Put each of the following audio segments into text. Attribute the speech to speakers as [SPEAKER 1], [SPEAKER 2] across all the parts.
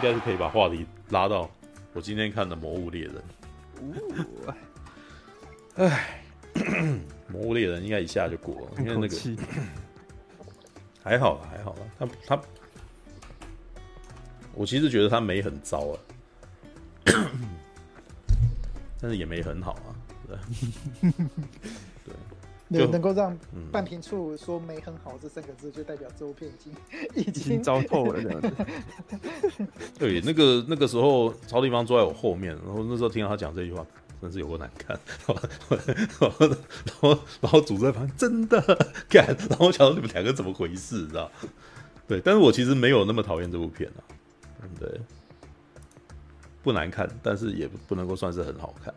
[SPEAKER 1] 应该是可以把话题拉到我今天看的《魔物猎人》。哎，《魔物猎人》应该一下就过了，因为那个 还好了，还好了。他他，我其实觉得他没很糟啊，但是也没很好啊。对。
[SPEAKER 2] 能能够让半瓶醋说没很好这三个字，就代表这部片已经 已经，已经
[SPEAKER 3] 糟透了这样子。
[SPEAKER 1] 对，那个那个时候曹地方坐在我后面，然后那时候听到他讲这句话，真是有够难看。然后然后然后主在旁边真的干，然后我想到你们两个怎么回事，你知道？对，但是我其实没有那么讨厌这部片啊。对，不难看，但是也不能够算是很好看。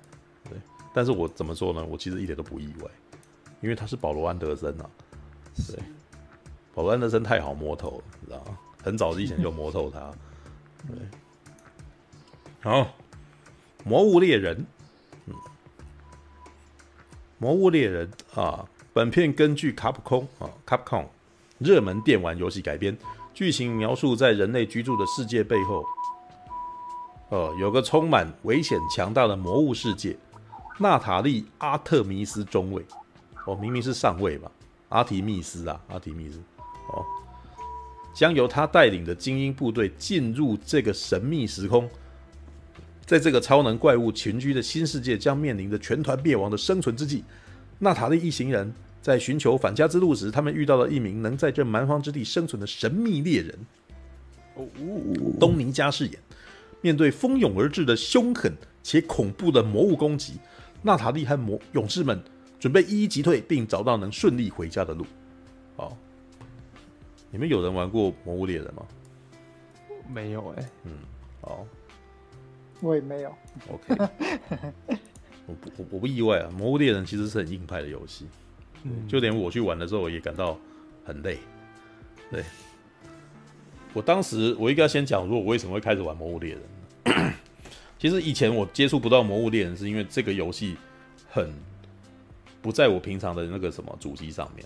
[SPEAKER 1] 对，但是我怎么说呢？我其实一点都不意外。因为他是保罗·安德森啊，对，保罗·安德森太好摸透了，你知道吗？很早之前就摸透他，对。好，《魔物猎人》，嗯，《魔物猎人》啊，本片根据卡普空啊，卡普空热门电玩游戏改编，剧情描述在人类居住的世界背后，呃，有个充满危险、强大的魔物世界——娜塔莉·阿特米斯中尉。哦，明明是上尉吧？阿提密斯啊，阿提密斯。哦，将由他带领的精英部队进入这个神秘时空，在这个超能怪物群居的新世界，将面临着全团灭亡的生存之际。娜塔莉一行人在寻求返家之路时，他们遇到了一名能在这蛮荒之地生存的神秘猎人。哦，东尼加饰演。面对蜂拥而至的凶狠且恐怖的魔物攻击，娜塔莉和魔勇士们。准备一一击退，并找到能顺利回家的路。好，你们有人玩过《魔物猎人》吗？
[SPEAKER 3] 没有哎、欸。
[SPEAKER 1] 嗯，好，
[SPEAKER 2] 我也没有。
[SPEAKER 1] OK，我不我，我不意外啊，《魔物猎人》其实是很硬派的游戏。嗯，就连我去玩的时候，我也感到很累。对，我当时我应该先讲，说我为什么会开始玩《魔物猎人》。其实以前我接触不到《魔物猎人》，是因为这个游戏很。不在我平常的那个什么主机上面，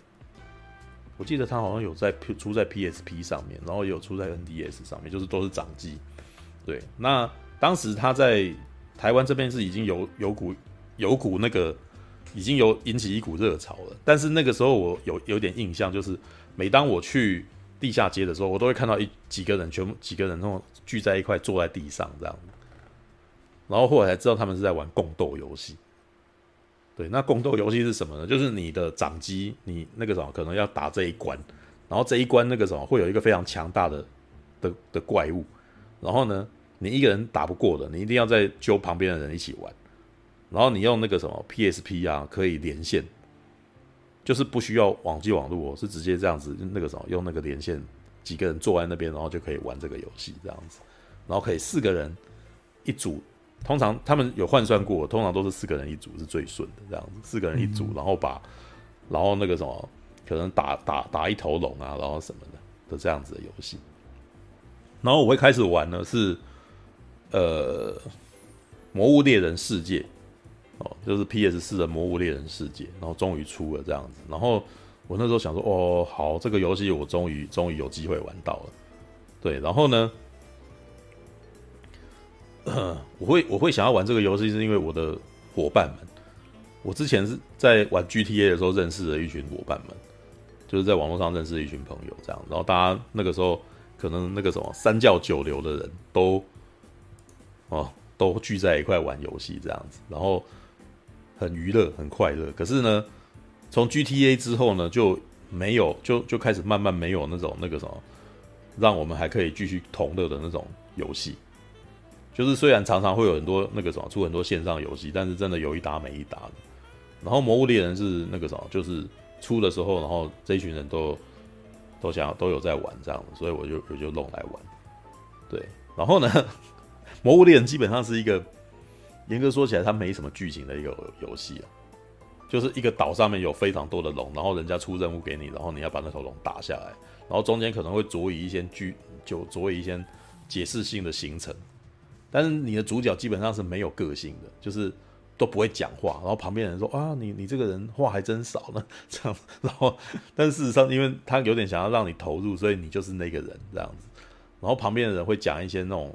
[SPEAKER 1] 我记得他好像有在出在 PSP 上面，然后也有出在 NDS 上面，就是都是掌机。对，那当时他在台湾这边是已经有有股有股那个已经有引起一股热潮了，但是那个时候我有有点印象，就是每当我去地下街的时候，我都会看到一几个人，全部几个人那种聚在一块坐在地上这样，然后后来才知道他们是在玩共斗游戏。对，那宫斗游戏是什么呢？就是你的掌机，你那个什么可能要打这一关，然后这一关那个什么会有一个非常强大的的的怪物，然后呢，你一个人打不过的，你一定要再揪旁边的人一起玩，然后你用那个什么 PSP 啊，可以连线，就是不需要网际网络，是直接这样子那个什么用那个连线，几个人坐在那边，然后就可以玩这个游戏这样子，然后可以四个人一组。通常他们有换算过，通常都是四个人一组是最顺的，这样子四个人一组，然后把，然后那个什么，可能打打打一头龙啊，然后什么的的这样子的游戏。然后我会开始玩呢是，呃，魔物猎人世界，哦，就是 PS 四的魔物猎人世界，然后终于出了这样子。然后我那时候想说，哦，好，这个游戏我终于终于有机会玩到了，对，然后呢？我会我会想要玩这个游戏，是因为我的伙伴们。我之前是在玩 GTA 的时候认识了一群伙伴们，就是在网络上认识一群朋友，这样。然后大家那个时候可能那个什么三教九流的人都哦都聚在一块玩游戏这样子，然后很娱乐很快乐。可是呢，从 GTA 之后呢，就没有就就开始慢慢没有那种那个什么让我们还可以继续同乐的那种游戏。就是虽然常常会有很多那个什么出很多线上游戏，但是真的有一搭没一搭的。然后《魔物猎人》是那个什么，就是出的时候，然后这一群人都都想要都有在玩这样，所以我就我就弄来玩。对，然后呢，《魔物猎人》基本上是一个严格说起来，它没什么剧情的一个游戏啊，就是一个岛上面有非常多的龙，然后人家出任务给你，然后你要把那头龙打下来，然后中间可能会佐以一些剧，就佐以一些解释性的行程。但是你的主角基本上是没有个性的，就是都不会讲话，然后旁边人说啊，你你这个人话还真少呢，这样，然后但事实上，因为他有点想要让你投入，所以你就是那个人这样子，然后旁边的人会讲一些那种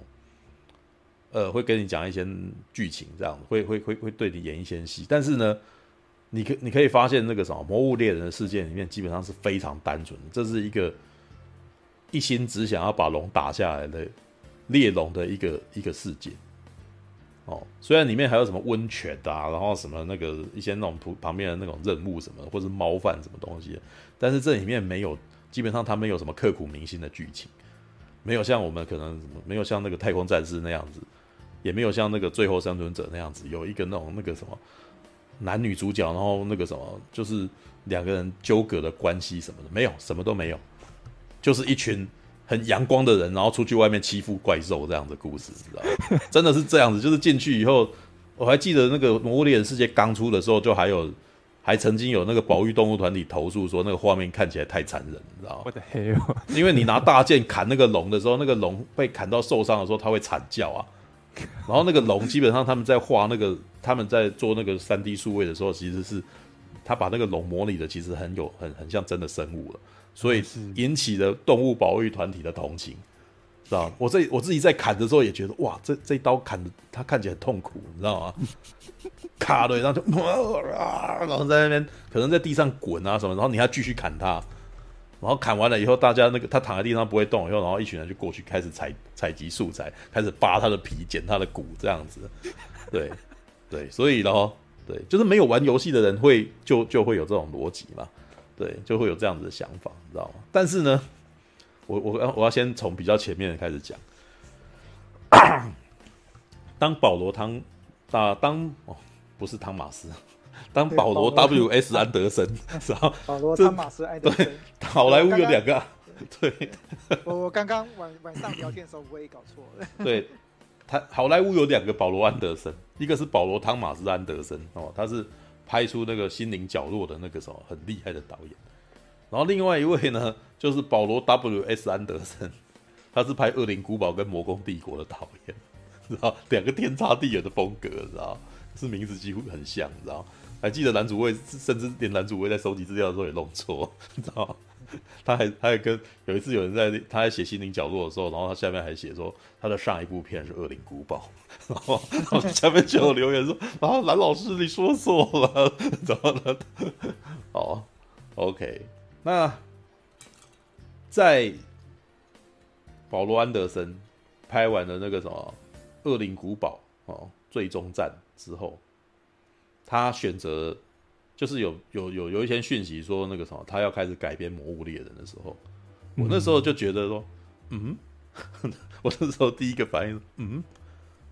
[SPEAKER 1] 呃，会跟你讲一些剧情，这样会会会会对你演一些戏。但是呢，你可你可以发现那个什么《魔物猎人》的世界里面，基本上是非常单纯，这是一个一心只想要把龙打下来的猎龙的一个一个世界。哦，虽然里面还有什么温泉啊，然后什么那个一些那种图旁边的那种任务什么，或是猫饭什么东西，但是这里面没有，基本上它没有什么刻骨铭心的剧情，没有像我们可能没有像那个太空战士那样子。也没有像那个最后生存者那样子，有一个那种那个什么男女主角，然后那个什么就是两个人纠葛的关系什么的，没有，什么都没有，就是一群很阳光的人，然后出去外面欺负怪兽这样的故事，你知道吗？真的是这样子，就是进去以后，我还记得那个《魔物猎人世界》刚出的时候，就还有还曾经有那个保育动物团体投诉说，那个画面看起来太残忍，你知道吗？
[SPEAKER 3] 我的 天！
[SPEAKER 1] 因为你拿大剑砍那个龙的时候，那个龙被砍到受伤的时候，它会惨叫啊。然后那个龙基本上他们在画那个，他们在做那个三 D 数位的时候，其实是他把那个龙模拟的其实很有很很像真的生物了，所以引起了动物保育团体的同情，知道吗？我这我自己在砍的时候也觉得哇，这这一刀砍的他看起来很痛苦，你知道吗？卡对，然后就啊，然后在那边可能在地上滚啊什么，然后你还继续砍他。然后砍完了以后，大家那个他躺在地上不会动，以后然后一群人就过去开始采采集素材，开始扒他的皮、剪他的骨这样子，对对，所以然后对，就是没有玩游戏的人会就就会有这种逻辑嘛，对，就会有这样子的想法，你知道吗？但是呢，我我要我要先从比较前面的开始讲，当保罗汤啊当哦不是汤马斯。当保罗 W S 安德森，然后
[SPEAKER 2] 保罗汤马斯安德森，
[SPEAKER 1] 好莱坞有两个，对，
[SPEAKER 2] 我我刚刚晚晚上聊天的时候我也搞错了，
[SPEAKER 1] 对，他好莱坞有两个保罗安德森，一个是保罗汤马斯安德森哦，他是拍出那个心灵角落的那个什么很厉害的导演，然后另外一位呢 就是保罗 W S 安德森，他是拍恶灵古堡跟魔宫帝国的导演，知道两个天差地远的风格，知道是名字几乎很像，知道。还记得男主位，甚至连男主位在收集资料的时候也弄错，你知道吗？他还他还跟有一次有人在他在写心灵角落的时候，然后他下面还写说他的上一部片是《恶灵古堡》，然后然后下面就有留言说 啊，蓝老师你说错了，怎么了？哦，OK，那在保罗安德森拍完了那个什么《恶灵古堡》哦，最终战之后。他选择就是有有有有一些讯息说那个什么，他要开始改编《魔物猎人》的时候，我那时候就觉得说，嗯，我那时候第一个反应，嗯，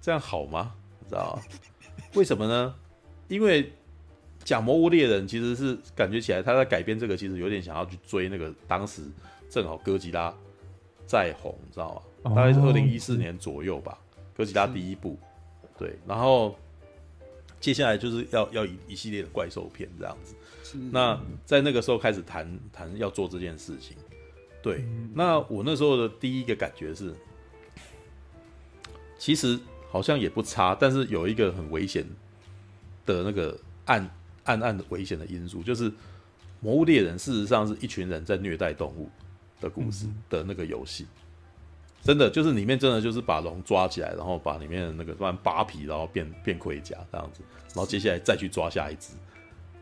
[SPEAKER 1] 这样好吗？你知道吗？为什么呢？因为讲《魔物猎人》其实是感觉起来他在改编这个，其实有点想要去追那个当时正好哥吉拉在红，你知道吗？大概是二零一四年左右吧，哥吉拉第一部，对，然后。接下来就是要要一一系列的怪兽片这样子，那在那个时候开始谈谈要做这件事情，对，那我那时候的第一个感觉是，其实好像也不差，但是有一个很危险的那个暗暗暗的危险的因素，就是《魔物猎人》事实上是一群人在虐待动物的故事的那个游戏。真的就是里面真的就是把龙抓起来，然后把里面的那个突然扒皮，然后变变盔甲这样子，然后接下来再去抓下一只，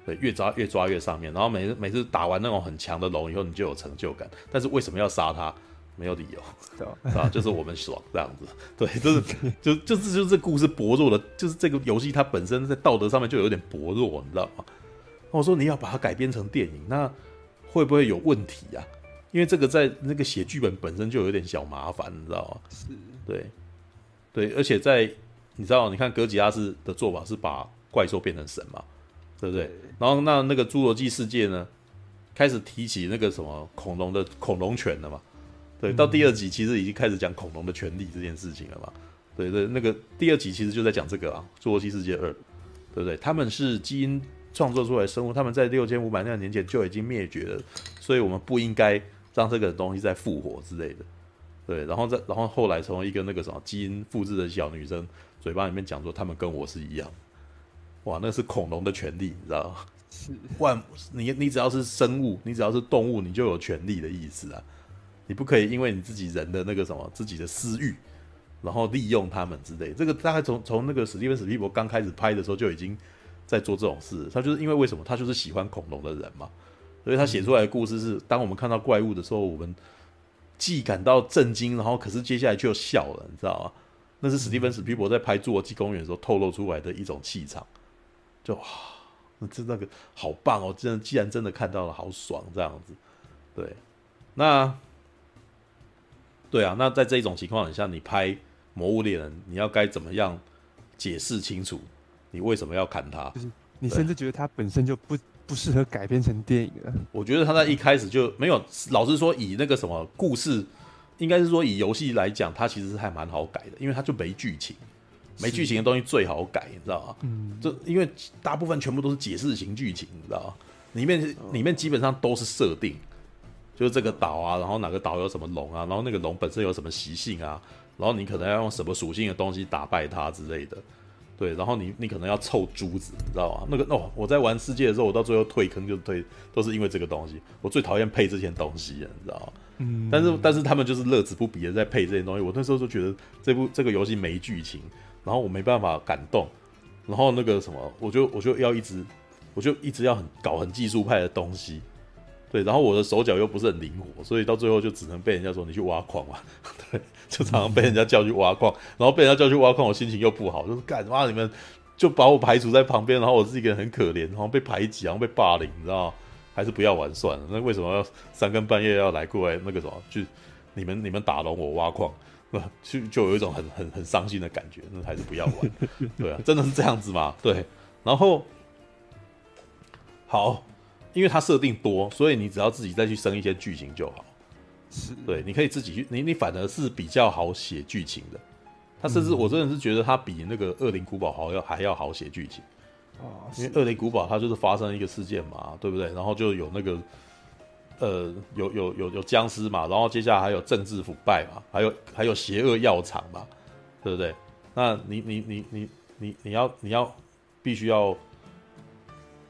[SPEAKER 1] 对，越抓越抓越上面，然后每次每次打完那种很强的龙以后，你就有成就感。但是为什么要杀它？没有理由，对 吧？就是我们爽这样子，对，就是就就是就是这故事薄弱的，就是这个游戏它本身在道德上面就有点薄弱，你知道吗？我说你要把它改编成电影，那会不会有问题啊？因为这个在那个写剧本本身就有点小麻烦，你知道吗？是，对，对，而且在你知道，你看哥吉拉斯的做法是把怪兽变成神嘛，对不对？对，然后那那个侏罗纪世界呢，开始提起那个什么恐龙的恐龙权了嘛？对，到第二集其实已经开始讲恐龙的权利这件事情了嘛？对对，那个第二集其实就在讲这个啊，《侏罗纪世界二》，对不对？他们是基因创作出来的生物，他们在六千五百万年前就已经灭绝了，所以我们不应该。让这个东西再复活之类的，对，然后再然后后来从一个那个什么基因复制的小女生嘴巴里面讲说，他们跟我是一样，哇，那是恐龙的权利，你知道吗？是万你你只要是生物，你只要是动物，你就有权利的意思啊！你不可以因为你自己人的那个什么自己的私欲，然后利用他们之类。这个大概从从那个史蒂芬史匹柏刚开始拍的时候就已经在做这种事。他就是因为为什么？他就是喜欢恐龙的人嘛，所以他写出来的故事是：当我们看到怪物的时候，我们既感到震惊，然后可是接下来就笑了，你知道吗？那是史蒂芬史皮伯在拍《侏罗纪公园》的时候透露出来的一种气场，就哇，那这那个好棒哦！真的，既然真的看到了，好爽这样子。对，那对啊，那在这种情况下，你拍《魔物猎人》，你要该怎么样解释清楚？你为什么要砍他？
[SPEAKER 3] 就是你甚至觉得他本身就不不适合改编成电影了。
[SPEAKER 1] 我觉得他在一开始就没有，老实说，以那个什么故事。应该是说，以游戏来讲，它其实是还蛮好改的，因为它就没剧情，没剧情的东西最好改，你知道吗？嗯，这因为大部分全部都是解释型剧情，你知道吗？里面里面基本上都是设定，就是这个岛啊，然后哪个岛有什么龙啊，然后那个龙本身有什么习性啊，然后你可能要用什么属性的东西打败它之类的，对，然后你你可能要凑珠子，你知道吗？那个哦，我在玩世界的时候，我到最后退坑就退，都是因为这个东西，我最讨厌配这些东西，你知道吗？嗯，但是但是他们就是乐此不疲的在配这些东西。我那时候就觉得这部这个游戏没剧情，然后我没办法感动，然后那个什么，我就我就要一直，我就一直要很搞很技术派的东西，对，然后我的手脚又不是很灵活，所以到最后就只能被人家说你去挖矿嘛，对，就常常被人家叫去挖矿，然后被人家叫去挖矿，我心情又不好，就是干嘛你们就把我排除在旁边，然后我自己一个人很可怜，然后被排挤，然后被霸凌，你知道？还是不要玩算了。那为什么要三更半夜要来过来那个什么？就你们你们打龙我挖矿，就就有一种很很很伤心的感觉。那还是不要玩。对啊，真的是这样子吗？对。然后好，因为它设定多，所以你只要自己再去生一些剧情就好。是。对，你可以自己去，你你反而是比较好写剧情的。他甚至我真的是觉得他比那个《恶灵古堡》好要还要好写剧情。啊，因为恶灵古堡它就是发生一个事件嘛，对不对？然后就有那个，呃，有有有有僵尸嘛，然后接下来还有政治腐败嘛，还有还有邪恶药厂嘛，对不对？那你你你你你你要你要必须要，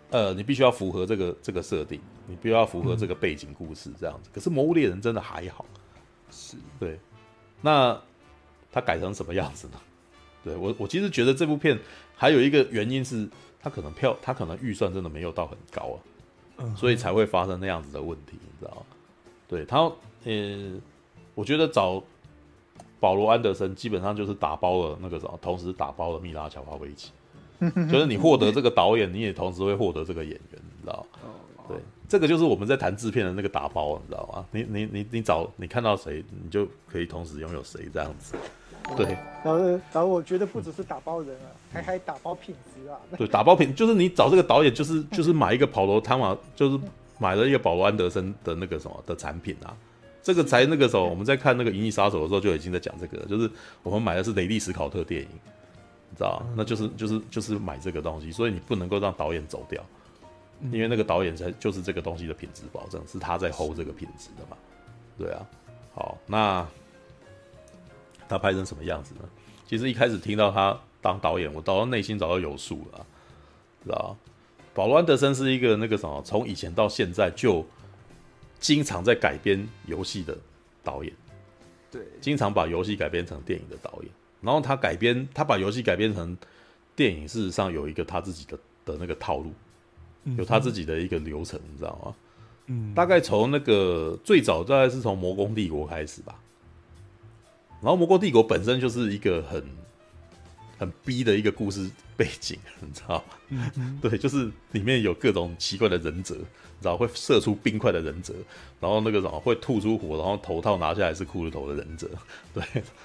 [SPEAKER 1] 呃，你必须要符合这个这个设定，你必须要符合这个背景故事这样子。嗯、可是魔物猎人真的还好，是对。那他改成什么样子呢？对我我其实觉得这部片还有一个原因是。他可能票，他可能预算真的没有到很高啊，嗯、所以才会发生那样子的问题，你知道吗？对他，呃，我觉得找保罗安德森基本上就是打包了那个什么，同时打包了蜜拉乔瓦维奇，就是你获得这个导演，你也同时会获得这个演员，你知道吗？对，这个就是我们在谈制片的那个打包，你知道吗？你你你你找你看到谁，你就可以同时拥有谁这样子。对，
[SPEAKER 2] 然后然后我觉得不只是打包人啊，还还打包品质啊。
[SPEAKER 1] 对，打包品就是你找这个导演，就是就是买一个保罗汤马，就是买了一个保罗安德森的那个什么的产品啊。这个才那个时候我们在看那个《银翼杀手》的时候就已经在讲这个了，就是我们买的是雷利史考特电影，你知道那就是就是就是买这个东西，所以你不能够让导演走掉，因为那个导演才就是这个东西的品质保证，是他在 hold 这个品质的嘛。对啊，好，那。他拍成什么样子呢？其实一开始听到他当导演，我到内心早就有数了，知道保罗安德森是一个那个什么，从以前到现在就经常在改编游戏的导演，对，经常把游戏改编成电影的导演。然后他改编，他把游戏改编成电影，事实上有一个他自己的的那个套路，有他自己的一个流程，你知道吗？嗯，大概从那个最早大概是从《魔宫帝国》开始吧。然后《魔宫帝国》本身就是一个很很逼的一个故事背景，你知道吗？嗯嗯对，就是里面有各种奇怪的忍者，然后会射出冰块的忍者，然后那个什么会吐出火，然后头套拿下来是骷髅头的忍者，对，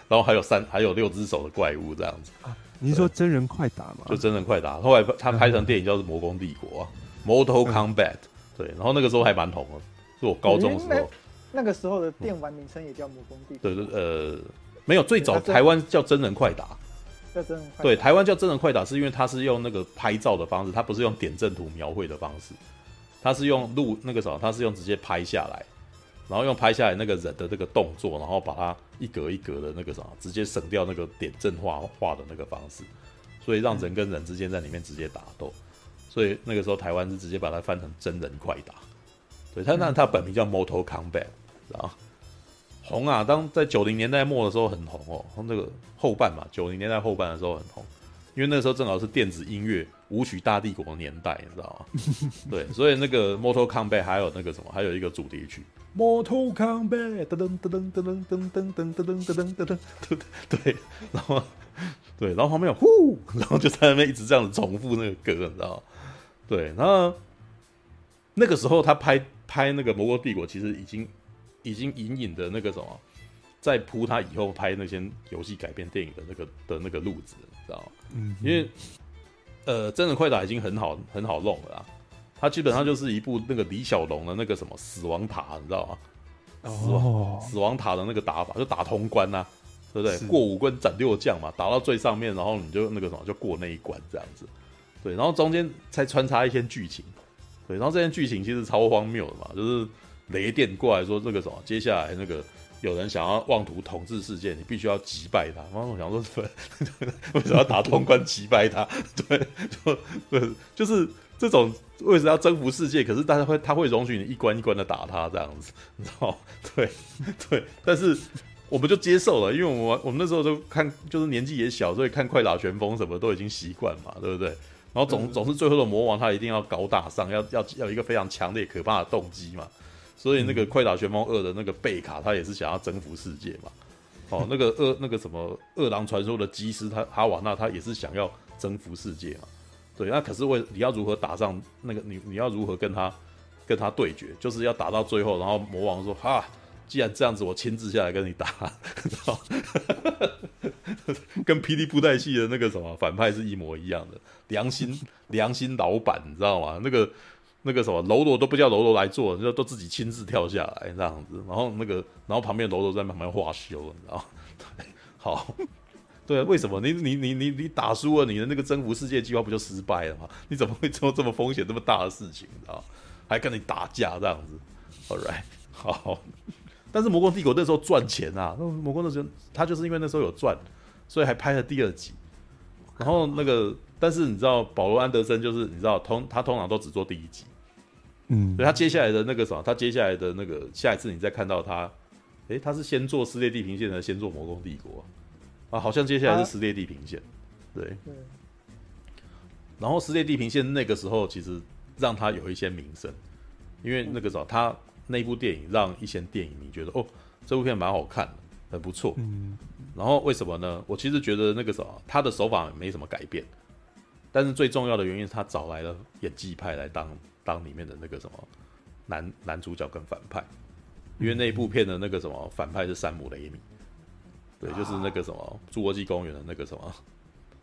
[SPEAKER 1] 然后还有三还有六只手的怪物这样子。啊，你是说真人快打吗？就真人快打，后来他拍成电影叫做《魔宫帝国》（Mortal Kombat），对，然后那个时候还蛮红的，是我高中的时候。
[SPEAKER 2] 那个时候的电玩名称也叫《魔宫帝国》。
[SPEAKER 1] 对对，呃。没有，最早台湾叫真人快打，
[SPEAKER 2] 叫真人快打。
[SPEAKER 1] 对，台湾叫真人快打，是因为它是用那个拍照的方式，它不是用点阵图描绘的方式，它是用录那个什么，它是用直接拍下来，然后用拍下来那个人的那个动作，然后把它一格一格的那个什么，直接省掉那个点阵画画的那个方式，所以让人跟人之间在里面直接打斗，所以那个时候台湾是直接把它翻成真人快打。对，他那他本名叫 Mortal Kombat，然后。红啊！当在九零年代末的时候很红哦，他这个后半嘛，九零年代后半的时候很红，因为那个时候正好是电子音乐舞曲大帝国的年代，你知道吗？对，所以那个 Mortal Kombat 还有那个什么，还有一个主题曲 Mortal Kombat，噔噔噔噔噔噔噔噔噔噔噔噔噔，对，然后对，然后旁边有呼，然后就在那边一直这样子重复那个歌，你知道吗？对，然后那个时候他拍拍那个《魔国帝国》，其实已经已经隐隐的那个什么，在铺他以后拍那些游戏改编电影的那个的那个路子，你知道吗？嗯，因为呃，真人快打已经很好很好弄了啦，他基本上就是一部那个李小龙的那个什么死亡塔，你知道吗？死亡、哦、死亡塔的那个打法，就打通关呐、啊，对不对？过五关斩六将嘛，打到最上面，然后你就那个什么就过那一关这样子。对，然后中间才穿插一些剧情，对，然后这些剧情其实超荒谬的嘛，就是雷电过来说这个什么，接下来那个有人想要妄图统治世界，你必须要击败他。然后我想说，对，为什么要打通关击败他？对，就对，就是这种为什么要征服世界？可是大家会他会容许你一关一关的打他这样子，你知道？对对，但是我们就接受了，因为我们我们那时候就看，就是年纪也小，所以看快打旋风什么都已经习惯嘛，对不对？然后总总是最后的魔王，他一定要搞大上，要要要一个非常强烈可怕的动机嘛。所以那个《快打旋风二》的那个贝卡，他也是想要征服世界嘛。哦，那个二那个什么《饿狼传说》的基斯他哈瓦那，他也是想要征服世界嘛。对，那可是为你要如何打上那个你你要如何跟他跟他对决，就是要打到最后，然后魔王说哈。既然这样子，我亲自下来跟你打，跟霹雳布袋戏的那个什么反派是一模一样的，良心 良心老板，你知道吗？那个那个什么喽啰都不叫喽啰来做，就都自己亲自跳下来这样子，然后那个然后旁边喽啰在旁边画休，你知道？对，好，对啊，为什么你你你你你打输了，你的那个征服世界计划不就失败了吗？你怎么会做这么风险这么大的事情？知道？还跟你打架这样子，All right，好。但是《魔宫帝国》那时候赚钱啊，那《魔宫》那时候他就是因为那时候有赚，所以还拍了第二集。然后那个，但是你知道，保罗·安德森就是你知道，通他通常都只做第一集，嗯，所以他接下来的那个什么，他接下来的那个下一次你再看到他，诶，他是先做《撕裂地平线》还是先做《魔宫帝国》啊？好像接下来是《撕裂地平线》，对。然后《撕裂地平线》那个时候其实让他有一些名声，因为那个时候他。那部电影让一些电影迷觉得哦，这部片蛮好看的，很不错。嗯，然后为什么呢？我其实觉得那个什么，他的手法没什么改变，但是最重要的原因是他找来了演技派来当当里面的那个什么男男主角跟反派，因为那一部片的那个什么反派是山姆雷米，对，就是那个什么《侏罗纪公园》的那个什么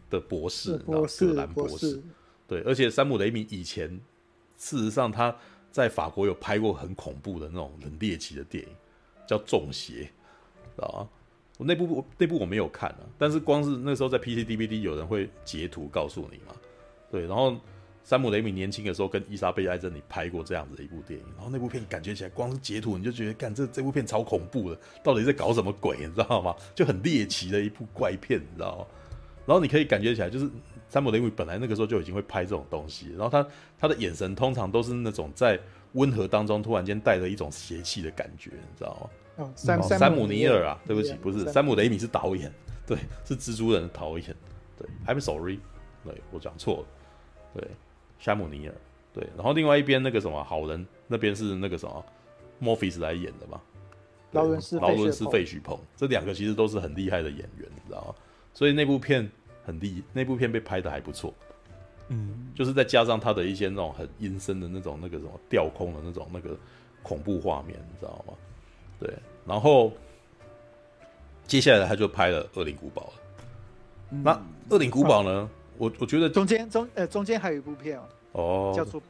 [SPEAKER 1] 的博士，博士，格兰博士，博士，对，而且山姆雷米以前事实上他。在法国有拍过很恐怖的那种很猎奇的电影，叫《中邪》，知道吗？我那部那部我没有看啊，但是光是那时候在 PC DVD 有人会截图告诉你嘛，对。然后山姆雷米年轻的时候跟伊莎贝艾珍妮拍过这样子的一部电影，然后那部片感觉起来光是截图你就觉得，干这这部片超恐怖的，到底在搞什么鬼，你知道吗？就很猎奇的一部怪片，你知道？然后你可以感觉起来就是。山姆雷米本来那个时候就已经会拍这种东西，然后他他的眼神通常都是那种在温和当中突然间带着一种邪气的感觉，你知道吗？哦，山山姆尼尔啊，对不起，不是山姆雷米是导演，对，是蜘蛛人的导演，对，I'm sorry，对我讲错了，对，山姆尼尔，对，然后另外一边那个什么好人那边是那个什么莫菲斯来演的嘛，
[SPEAKER 2] 劳伦斯劳伦斯
[SPEAKER 1] 费许鹏，这两个其实都是很厉害的演员，你知道吗？所以那部片。很厉，那部片被拍的还不错，嗯，就是再加上他的一些那种很阴森的那种那个什么吊空的那种那个恐怖画面，你知道吗？对，然后接下来他就拍了《恶灵古堡》了。嗯、那《恶灵古堡》呢？啊、我我觉得
[SPEAKER 2] 中间中呃中间还有一部片哦，哦，叫做《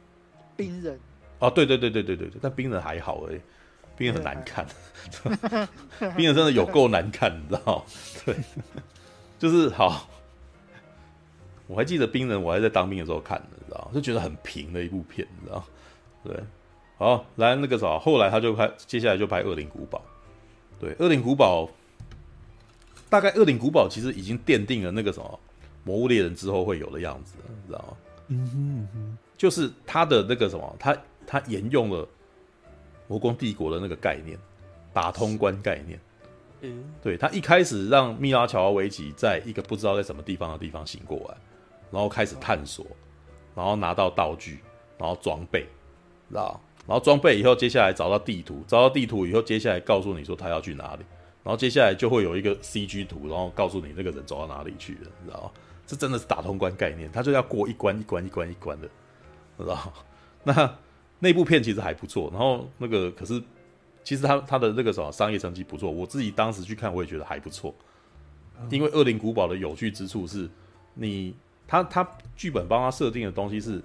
[SPEAKER 2] 冰人》。
[SPEAKER 1] 哦，对对对对对对对，但《冰人》还好哎，《冰人》很难看，《冰人》真的有够难看，你知道？对，就是好。我还记得《冰人》，我还在当兵的时候看的，你知道就觉得很平的一部片，你知道对，好，来那个啥，后来他就拍，接下来就拍《恶灵古堡》。对，《恶灵古堡》大概《恶灵古堡》其实已经奠定了那个什么《魔物猎人》之后会有的样子，你知道吗？嗯哼嗯哼，就是他的那个什么，他他沿用了《魔宫帝国》的那个概念，打通关概念。
[SPEAKER 3] 嗯，
[SPEAKER 1] 对，他一开始让密拉乔瓦维奇在一个不知道在什么地方的地方醒过来，然后开始探索，然后拿到道具，然后装备，知道？然后装备以后，接下来找到地图，找到地图以后，接下来告诉你说他要去哪里，然后接下来就会有一个 CG 图，然后告诉你那个人走到哪里去了，你知道吗？这真的是打通关概念，他就要过一关一关一关一关的，知道？那那部片其实还不错，然后那个可是。其实他他的那个什么商业成绩不错，我自己当时去看我也觉得还不错，因为《恶灵古堡》的有趣之处是，你他他剧本帮他设定的东西是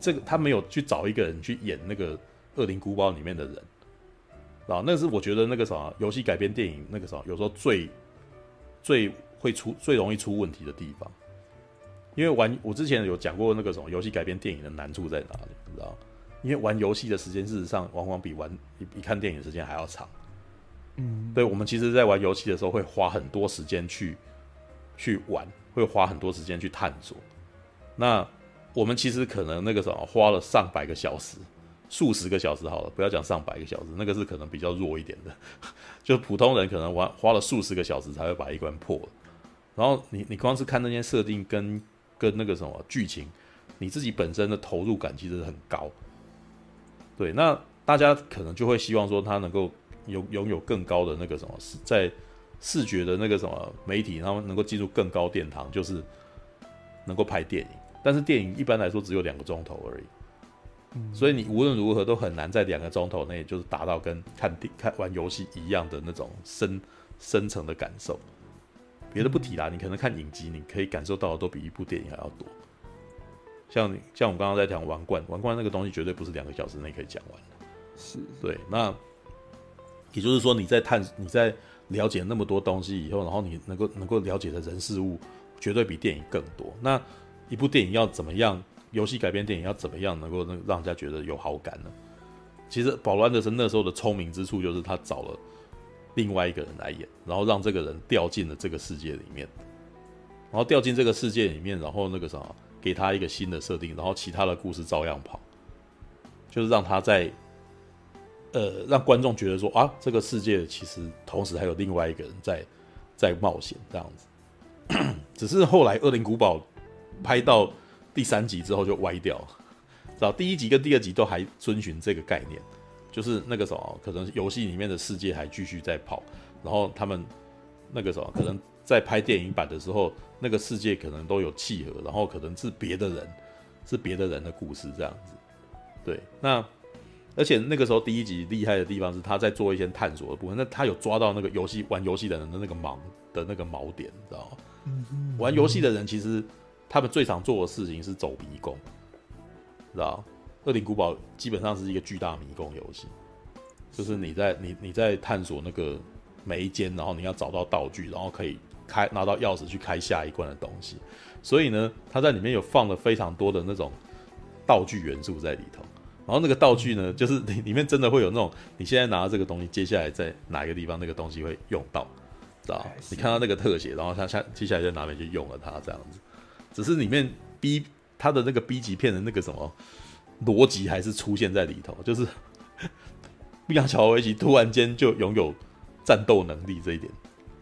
[SPEAKER 1] 这个，他没有去找一个人去演那个《恶灵古堡》里面的人，啊，那是我觉得那个什么游戏改编电影那个什么有时候最最会出最容易出问题的地方，因为玩我之前有讲过那个什么游戏改编电影的难处在哪里，你知道？因为玩游戏的时间，事实上往往比玩比看电影的时间还要长。嗯，对，我们其实，在玩游戏的时候，会花很多时间去去玩，会花很多时间去探索。那我们其实可能那个什么，花了上百个小时、数十个小时好了，不要讲上百个小时，那个是可能比较弱一点的。就普通人可能玩花了数十个小时才会把一关破。然后你你光是看那些设定跟跟那个什么剧情，你自己本身的投入感其实很高。对，那大家可能就会希望说他能够有拥有更高的那个什么，在视觉的那个什么媒体，他们能够进入更高殿堂，就是能够拍电影。但是电影一般来说只有两个钟头而已，嗯，所以你无论如何都很难在两个钟头内就是达到跟看电看玩游戏一样的那种深深层的感受。别的不提啦，你可能看影集，你可以感受到的都比一部电影还要多。像像我们刚刚在讲王冠，王冠那个东西绝对不是两个小时内可以讲完的。是对，那也就是说你在探你在了解那么多东西以后，然后你能够能够了解的人事物，绝对比电影更多。那一部电影要怎么样？游戏改编电影要怎么样能够让让人家觉得有好感呢？其实保罗安德森那时候的聪明之处就是他找了另外一个人来演，然后让这个人掉进了这个世界里面，然后掉进这个世界里面，然后那个啥。给他一个新的设定，然后其他的故事照样跑，就是让他在，呃，让观众觉得说啊，这个世界其实同时还有另外一个人在在冒险这样子。只是后来《恶灵古堡》拍到第三集之后就歪掉了，知道第一集跟第二集都还遵循这个概念，就是那个什么，可能游戏里面的世界还继续在跑，然后他们那个什么可能。在拍电影版的时候，那个世界可能都有契合，然后可能是别的人，是别的人的故事这样子。对，那而且那个时候第一集厉害的地方是他在做一些探索的部分，那他有抓到那个游戏玩游戏的人的那个盲的那个锚点，你知道吗？玩游戏的人其实他们最常做的事情是走迷宫，知道吗？恶灵古堡基本上是一个巨大迷宫游戏，就是你在你你在探索那个每一间，然后你要找到道具，然后可以。开拿到钥匙去开下一关的东西，所以呢，它在里面有放了非常多的那种道具元素在里头。然后那个道具呢，就是里里面真的会有那种你现在拿到这个东西，接下来在哪一个地方那个东西会用到，知道？你看到那个特写，然后它下接下来在哪里就用了它这样子。只是里面 B 它的那个 B 级片的那个什么逻辑还是出现在里头，就是 碧昂乔维奇突然间就拥有战斗能力这一点。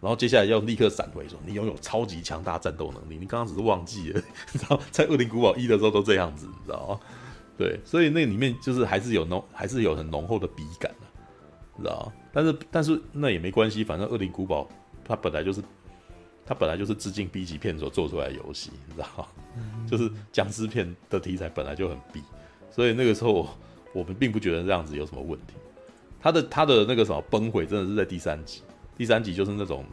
[SPEAKER 1] 然后接下来要立刻闪回说：“你拥有超级强大战斗能力。”你刚刚只是忘记了，你知道，在《恶灵古堡一》的时候都这样子，你知道吗？对，所以那里面就是还是有浓，还是有很浓厚的笔感的，知道？但是但是那也没关系，反正《恶灵古堡》它本来就是它本来就是致敬 B 级片所做出来的游戏，你知道？就是僵尸片的题材本来就很 B，所以那个时候我们并不觉得这样子有什么问题。他的他的那个什么崩毁，真的是在第三集。第三集就是那种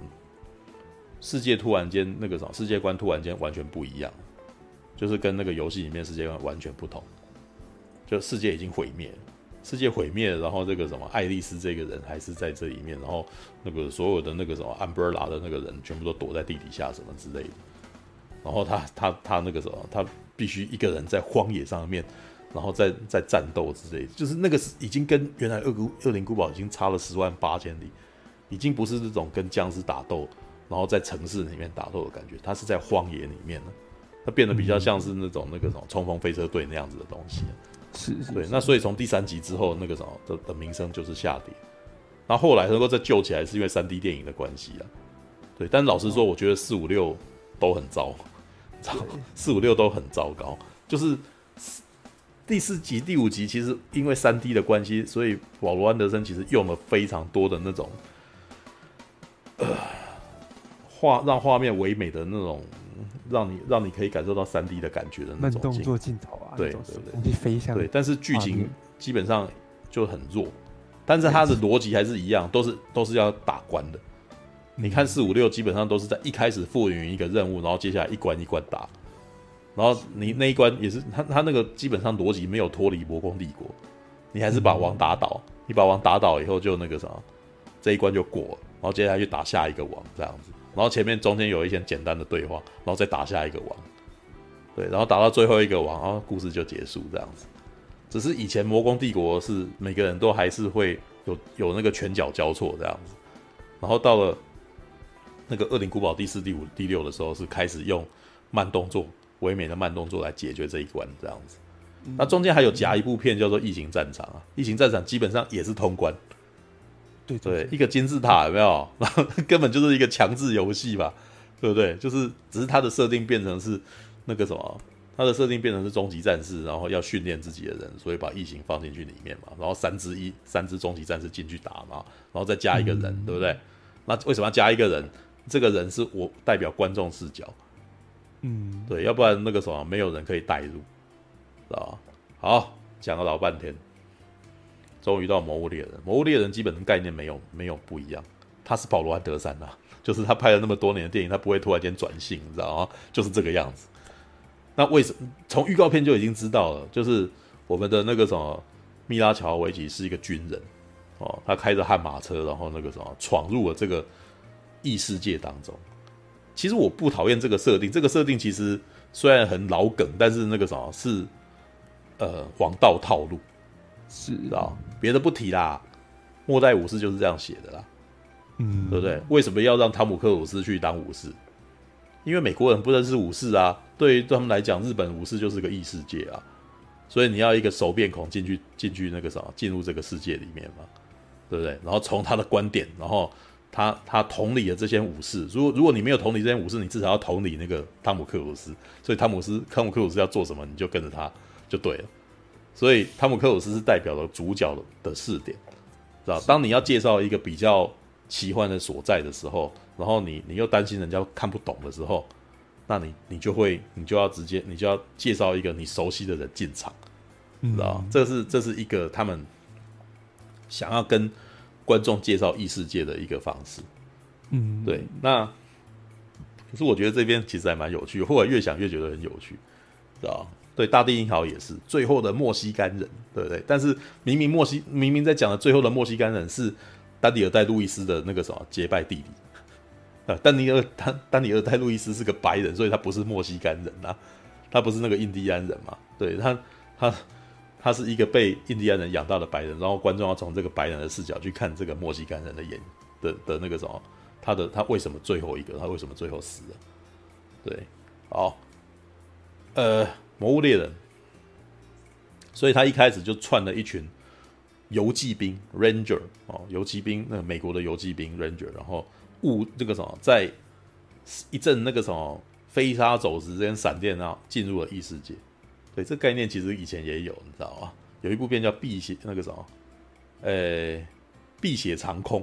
[SPEAKER 1] 世界突然间那个什么世界观突然间完全不一样，就是跟那个游戏里面世界观完全不同，就世界已经毁灭了，世界毁灭，然后这个什么爱丽丝这个人还是在这里面，然后那个所有的那个什么 Umbrella 的那个人全部都躲在地底下什么之类的，然后他他他那个什么他必须一个人在荒野上面，然后在在战斗之类的，就是那个已经跟原来恶古恶灵古堡已经差了十万八千里。已经不是这种跟僵尸打斗，然后在城市里面打斗的感觉，他是在荒野里面了，它变得比较像是那种那个什么冲锋飞车队那样子的东西。是，是，是，对。那所以从第三集之后，那个什么的的名声就是下跌，然后后来能够再救起来，是因为三 D 电影的关系啊。对，但老实说，我觉得四五六都很 糟，四五六都很糟糕。就是第四集、第五集，其实因为三 D 的关系，所以保罗安德森其实用了非常多的那种，呃，画让画面唯美的那种，让你让你可以感受到三 D 的感觉的那种
[SPEAKER 3] 动作镜头啊，
[SPEAKER 1] 对对对，
[SPEAKER 3] 飞向
[SPEAKER 1] 对，但是剧情基本上就很弱。但是它的逻辑还是一样，都是都是要打关的。你看四五六基本上都是在一开始赋予一个任务，然后接下来一关一关打，然后你那一关也是他他那个基本上逻辑没有脱离魔宫帝国，你还是把王打倒，你把王打倒以后就那个啥，这一关就过了，然后接下来就打下一个王这样子，然后前面中间有一些简单的对话，然后再打下一个王，对，然后打到最后一个王，然后故事就结束这样子。只是以前魔宫帝国是每个人都还是会有有那个拳脚交错这样子，然后到了那个恶灵古堡第四、第五、第六的时候，是开始用慢动作、唯美的慢动作来解决这一关这样子。那中间还有夹一部片叫做《异形战场》啊，《异形战场》基本上也是通关，
[SPEAKER 3] 对对，
[SPEAKER 1] 一个金字塔有没有？然后根本就是一个强制游戏吧，对不对？就是只是它的设定变成是那个什么。它的设定变成是终极战士，然后要训练自己的人，所以把异形放进去里面嘛，然后三只一三只终极战士进去打嘛，然后再加一个人，嗯、对不对？那为什么要加一个人？这个人是我代表观众视角，嗯，对，要不然那个什么没有人可以代入，知道吧？好，讲了老半天，终于到魔物猎人。魔物猎人基本的概念没有没有不一样，他是保罗安德森呐，就是他拍了那么多年的电影，他不会突然间转性，你知道吗？就是这个样子。那为什么从预告片就已经知道了？就是我们的那个什么蜜拉乔维奇是一个军人哦，他开着悍马车，然后那个什么闯入了这个异世界当中。其实我不讨厌这个设定，这个设定其实虽然很老梗，但是那个什么是呃王道套路，是啊，别的不提啦，末代武士就是这样写的啦，嗯，对不对？为什么要让汤姆克鲁斯去当武士？因为美国人不认识武士啊，对于他们来讲，日本武士就是个异世界啊，所以你要一个熟面孔进去，进去那个什么，进入这个世界里面嘛，对不对？然后从他的观点，然后他他同理了这些武士。如果如果你没有同理这些武士，你至少要同理那个汤姆克鲁斯。所以汤姆斯汤姆克鲁斯要做什么，你就跟着他就对了。所以汤姆克鲁斯是代表了主角的视点，知道？当你要介绍一个比较奇幻的所在的时候。然后你你又担心人家看不懂的时候，那你你就会你就要直接你就要介绍一个你熟悉的人进场，知道、嗯、这是这是一个他们想要跟观众介绍异世界的一个方式。嗯，对。那可是我觉得这边其实还蛮有趣，后来越想越觉得很有趣，知道对，大地英豪也是最后的莫西干人，对不对？但是明明莫西明明在讲的最后的莫西干人是丹尼尔戴路易斯的那个什么结拜弟弟。丹尼尔丹丹尼尔戴路易斯是个白人，所以他不是墨西干人啊，他不是那个印第安人嘛？对他，他他是一个被印第安人养大的白人，然后观众要从这个白人的视角去看这个墨西干人的眼的的那个什么，他的他为什么最后一个，他为什么最后死了？对，好，呃，魔物猎人，所以他一开始就串了一群游骑兵 Ranger 哦，游骑兵，那美国的游骑兵 Ranger，然后。误那个什么，在一阵那个什么飞沙走石跟闪电啊，进入了异世界。对，这概念其实以前也有，你知道吗？有一部片叫《碧血》，那个什么，呃，《碧血长空》。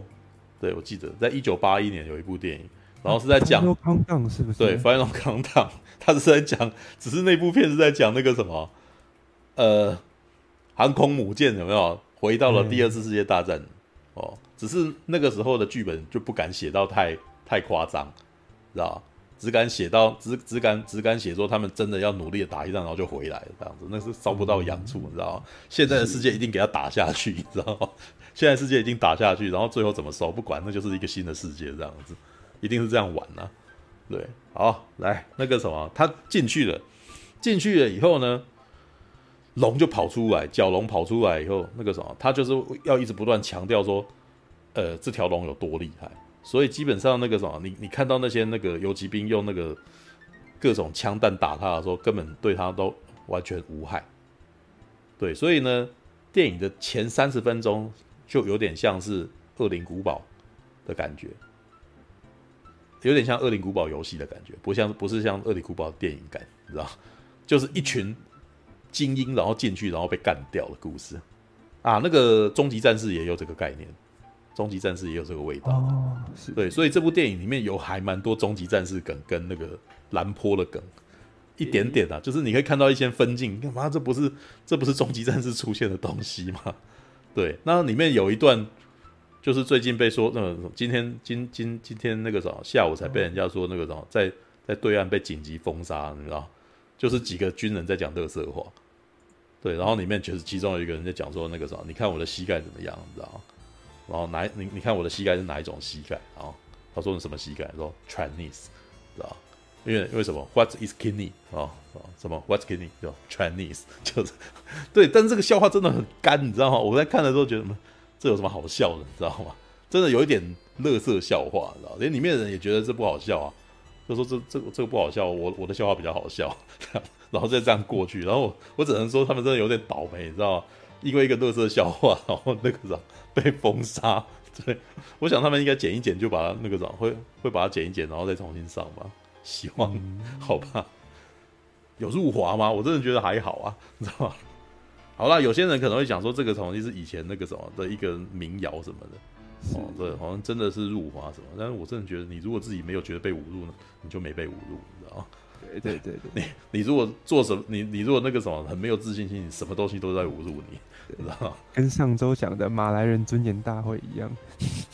[SPEAKER 1] 对，我记得在一九八一年有一部电影，然后是在讲
[SPEAKER 3] Final Countdown 是不是？
[SPEAKER 1] 对，Final Countdown，他是在讲，只是那部片是在讲那个什么，呃，航空母舰有没有回到了第二次世界大战？嗯、哦。只是那个时候的剧本就不敢写到太太夸张，知道吧？只敢写到只只敢只敢写说他们真的要努力的打一仗，然后就回来了这样子，那是烧不到洋醋，你知道吗？现在的世界一定给他打下去，你知道吗？现在世界已经打下去，然后最后怎么收不管，那就是一个新的世界这样子，一定是这样玩呐、啊。对，好，来那个什么，他进去了，进去了以后呢，龙就跑出来，角龙跑出来以后，那个什么，他就是要一直不断强调说。呃，这条龙有多厉害？所以基本上那个什么，你你看到那些那个游骑兵用那个各种枪弹打他的时候，根本对他都完全无害。对，所以呢，电影的前三十分钟就有点像是恶灵古堡的感觉，有点像恶灵古堡游戏的感觉，不像不是像恶灵古堡的电影感，你知道？就是一群精英然后进去然后被干掉的故事啊。那个终极战士也有这个概念，终极战士也有这个味道。
[SPEAKER 3] 哦，是
[SPEAKER 1] 对，所以这部电影里面有还蛮多终极战士梗跟那个蓝坡的梗。一点点啊，就是你可以看到一些分镜，干嘛？这不是这不是终极战士出现的东西吗？对，那里面有一段，就是最近被说那个今天今今今天那个什么下午才被人家说那个什么在在对岸被紧急封杀，你知道？就是几个军人在讲垃圾话，对，然后里面就是其中有一个人在讲说那个什么，你看我的膝盖怎么样，你知道？然后哪你你看我的膝盖是哪一种膝盖啊？他说你什么膝盖？说 Chinese，知道？因为因为什么？What is kidney？啊啊，什么？What's kidney？就 Chinese，就是对。但是这个笑话真的很干，你知道吗？我在看的时候觉得，这有什么好笑的？你知道吗？真的有一点乐色笑话，你知道？连里面的人也觉得这不好笑啊，就说这这个这个不好笑，我我的笑话比较好笑，然后再这样过去。然后我我只能说他们真的有点倒霉，你知道吗？因为一个乐色笑话，然后那个啥被封杀。对，我想他们应该剪一剪，就把它那个啥会会把它剪一剪，然后再重新上吧。希望好吧？有入华吗？我真的觉得还好啊，你知道吗？好啦，有些人可能会讲说这个东西是以前那个什么的一个民谣什么的哦，对，好像真的是入华什么。但是我真的觉得，你如果自己没有觉得被侮辱呢，你就没被侮辱，你知道吗？
[SPEAKER 3] 对对对对，
[SPEAKER 1] 你你如果做什么，你你如果那个什么很没有自信心，你什么东西都在侮辱你，你知道吗？
[SPEAKER 3] 跟上周讲的马来人尊严大会一样，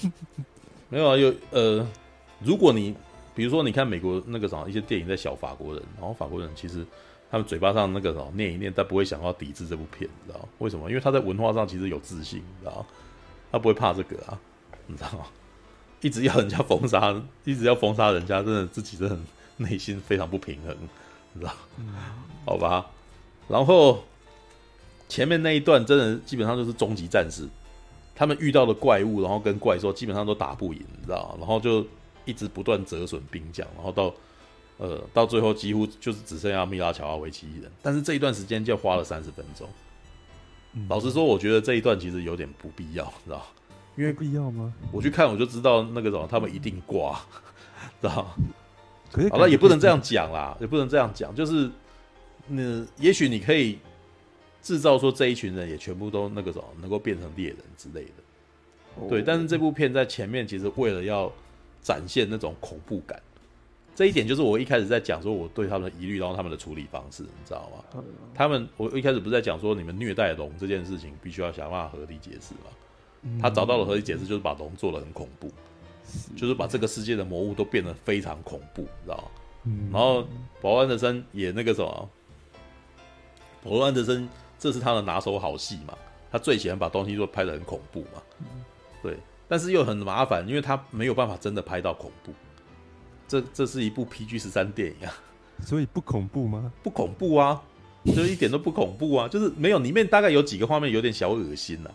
[SPEAKER 1] 没有啊，有呃，如果你。比如说，你看美国那个什么一些电影在小法国人，然后法国人其实他们嘴巴上那个什么念一念，但不会想要抵制这部片，你知道为什么？因为他在文化上其实有自信，你知道他不会怕这个啊，你知道？一直要人家封杀，一直要封杀人家，真的自己真的内心非常不平衡，你知道？好吧。然后前面那一段真的基本上就是终极战士，他们遇到的怪物，然后跟怪兽基本上都打不赢，你知道？然后就。一直不断折损兵将，然后到呃到最后几乎就是只剩下米拉乔瓦维奇一人。但是这一段时间就花了三十分钟。嗯、老实说，我觉得这一段其实有点不必要，知道因为
[SPEAKER 3] 必要吗？
[SPEAKER 1] 我去看我就知道那个什么，他们一定挂，知道
[SPEAKER 3] 可是
[SPEAKER 1] 好了，也不能这样讲啦，也不能这样讲，就是那也许你可以制造说这一群人也全部都那个什么能够变成猎人之类的。哦、对，但是这部片在前面其实为了要。展现那种恐怖感，这一点就是我一开始在讲说我对他们的疑虑，然后他们的处理方式，你知道吗？嗯、他们我一开始不是在讲说你们虐待龙这件事情，必须要想办法合理解释吗？嗯、他找到了合理解释，就是把龙做的很恐怖，是就是把这个世界的魔物都变得非常恐怖，你知道吗？嗯、然后保罗安德森也那个什么，保罗安德森这是他的拿手好戏嘛，他最喜欢把东西都拍的很恐怖嘛，嗯、对。但是又很麻烦，因为他没有办法真的拍到恐怖。这这是一部 PG 十三电影啊，
[SPEAKER 3] 所以不恐怖吗？
[SPEAKER 1] 不恐怖啊，就一点都不恐怖啊，就是没有里面大概有几个画面有点小恶心呐、啊，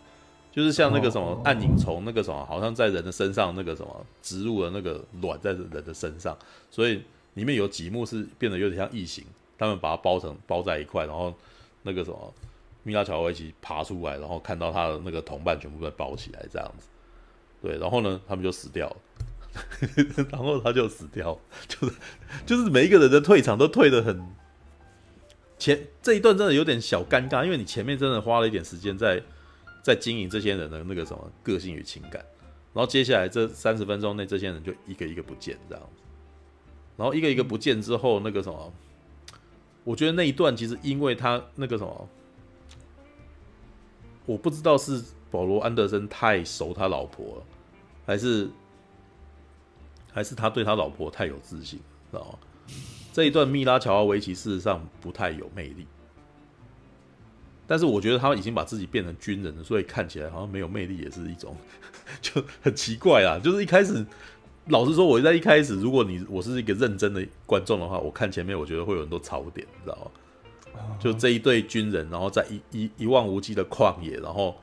[SPEAKER 1] 就是像那个什么暗影虫那个什么，好像在人的身上那个什么植入了那个卵在人的身上，所以里面有几幕是变得有点像异形，他们把它包成包在一块，然后那个什么米拉乔维奇爬出来，然后看到他的那个同伴全部被包起来这样子。对，然后呢，他们就死掉了，然后他就死掉，就是就是每一个人的退场都退得很前，这一段真的有点小尴尬，因为你前面真的花了一点时间在在经营这些人的那个什么个性与情感，然后接下来这三十分钟内，这些人就一个一个不见这样，然后一个一个不见之后，那个什么，我觉得那一段其实因为他那个什么，我不知道是保罗安德森太熟他老婆了。还是还是他对他老婆太有自信，知道吗？这一段密拉乔瓦维奇事实上不太有魅力，但是我觉得他已经把自己变成军人了，所以看起来好像没有魅力也是一种，就很奇怪啊。就是一开始，老实说，我在一开始，如果你我是一个认真的观众的话，我看前面我觉得会有很多槽点，你知道吗？就这一对军人，然后在一一一望无际的旷野，然后。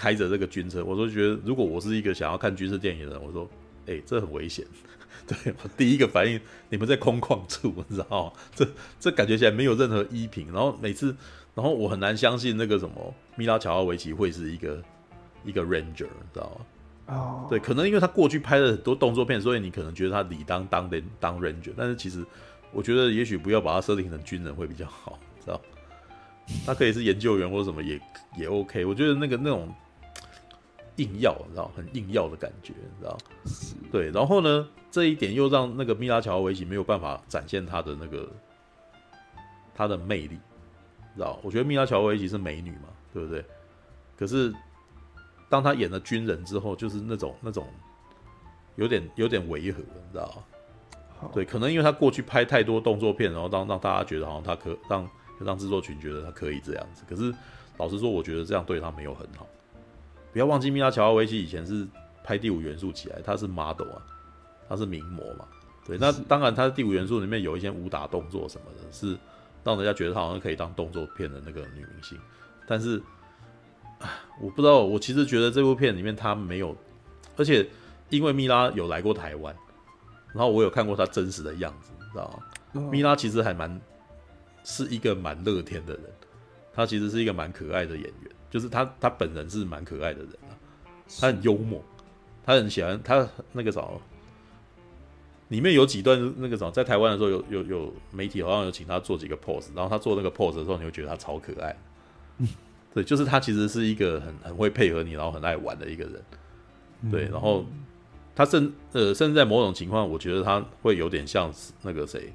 [SPEAKER 1] 开着这个军车，我都觉得，如果我是一个想要看军事电影的人，我说，哎、欸，这很危险。对，我第一个反应，你们在空旷处，你知道吗？这这感觉起来没有任何依凭。然后每次，然后我很难相信那个什么米拉乔瓦维奇会是一个一个 ranger，你知道吗？
[SPEAKER 3] 哦，
[SPEAKER 1] 对，可能因为他过去拍了很多动作片，所以你可能觉得他理当当的当 Ranger，但是其实我觉得也许不要把他设定成军人会比较好，知道？他可以是研究员或什么也也 OK。我觉得那个那种硬要，你知道，很硬要的感觉，你知道？对，然后呢，这一点又让那个米拉乔维奇没有办法展现他的那个他的魅力，知道？我觉得米拉乔维奇是美女嘛，对不对？可是。当他演了军人之后，就是那种那种有点有点违和，你知道吗？对，可能因为他过去拍太多动作片，然后让让大家觉得好像他可让让制作群觉得他可以这样子。可是老实说，我觉得这样对他没有很好。不要忘记，米拉乔瓦维奇以前是拍《第五元素》起来，他是 model 啊，他是名模嘛。对，那当然，他《第五元素》里面有一些武打动作什么的，是让人家觉得他好像可以当动作片的那个女明星，但是。我不知道，我其实觉得这部片里面她没有，而且因为米拉有来过台湾，然后我有看过她真实的样子，你知道吗？哦、米拉其实还蛮是一个蛮乐天的人，她其实是一个蛮可爱的演员，就是他他本人是蛮可爱的人啊，他很幽默，他很喜欢他那个啥，里面有几段那个啥，在台湾的时候有有有媒体好像有请他做几个 pose，然后他做那个 pose 的时候，你会觉得他超可爱。嗯。对，就是他其实是一个很很会配合你，然后很爱玩的一个人。对，然后他甚呃，甚至在某种情况，我觉得他会有点像那个谁，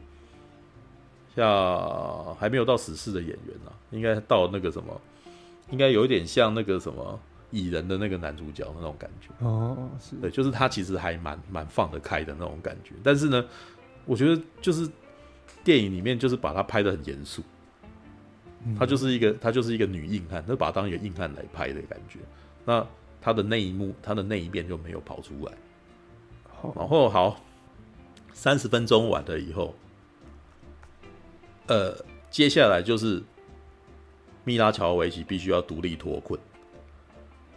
[SPEAKER 1] 像还没有到死侍的演员呢、啊，应该到那个什么，应该有一点像那个什么蚁人的那个男主角那种感觉。哦，是。对，就是他其实还蛮蛮放得开的那种感觉。但是呢，我觉得就是电影里面就是把他拍的很严肃。他就是一个，他就是一个女硬汉，他把他当一个硬汉来拍的感觉。那他的那一幕，他的那一面就没有跑出来。然后好，三十分钟完了以后，呃，接下来就是米拉乔维奇必须要独立脱困。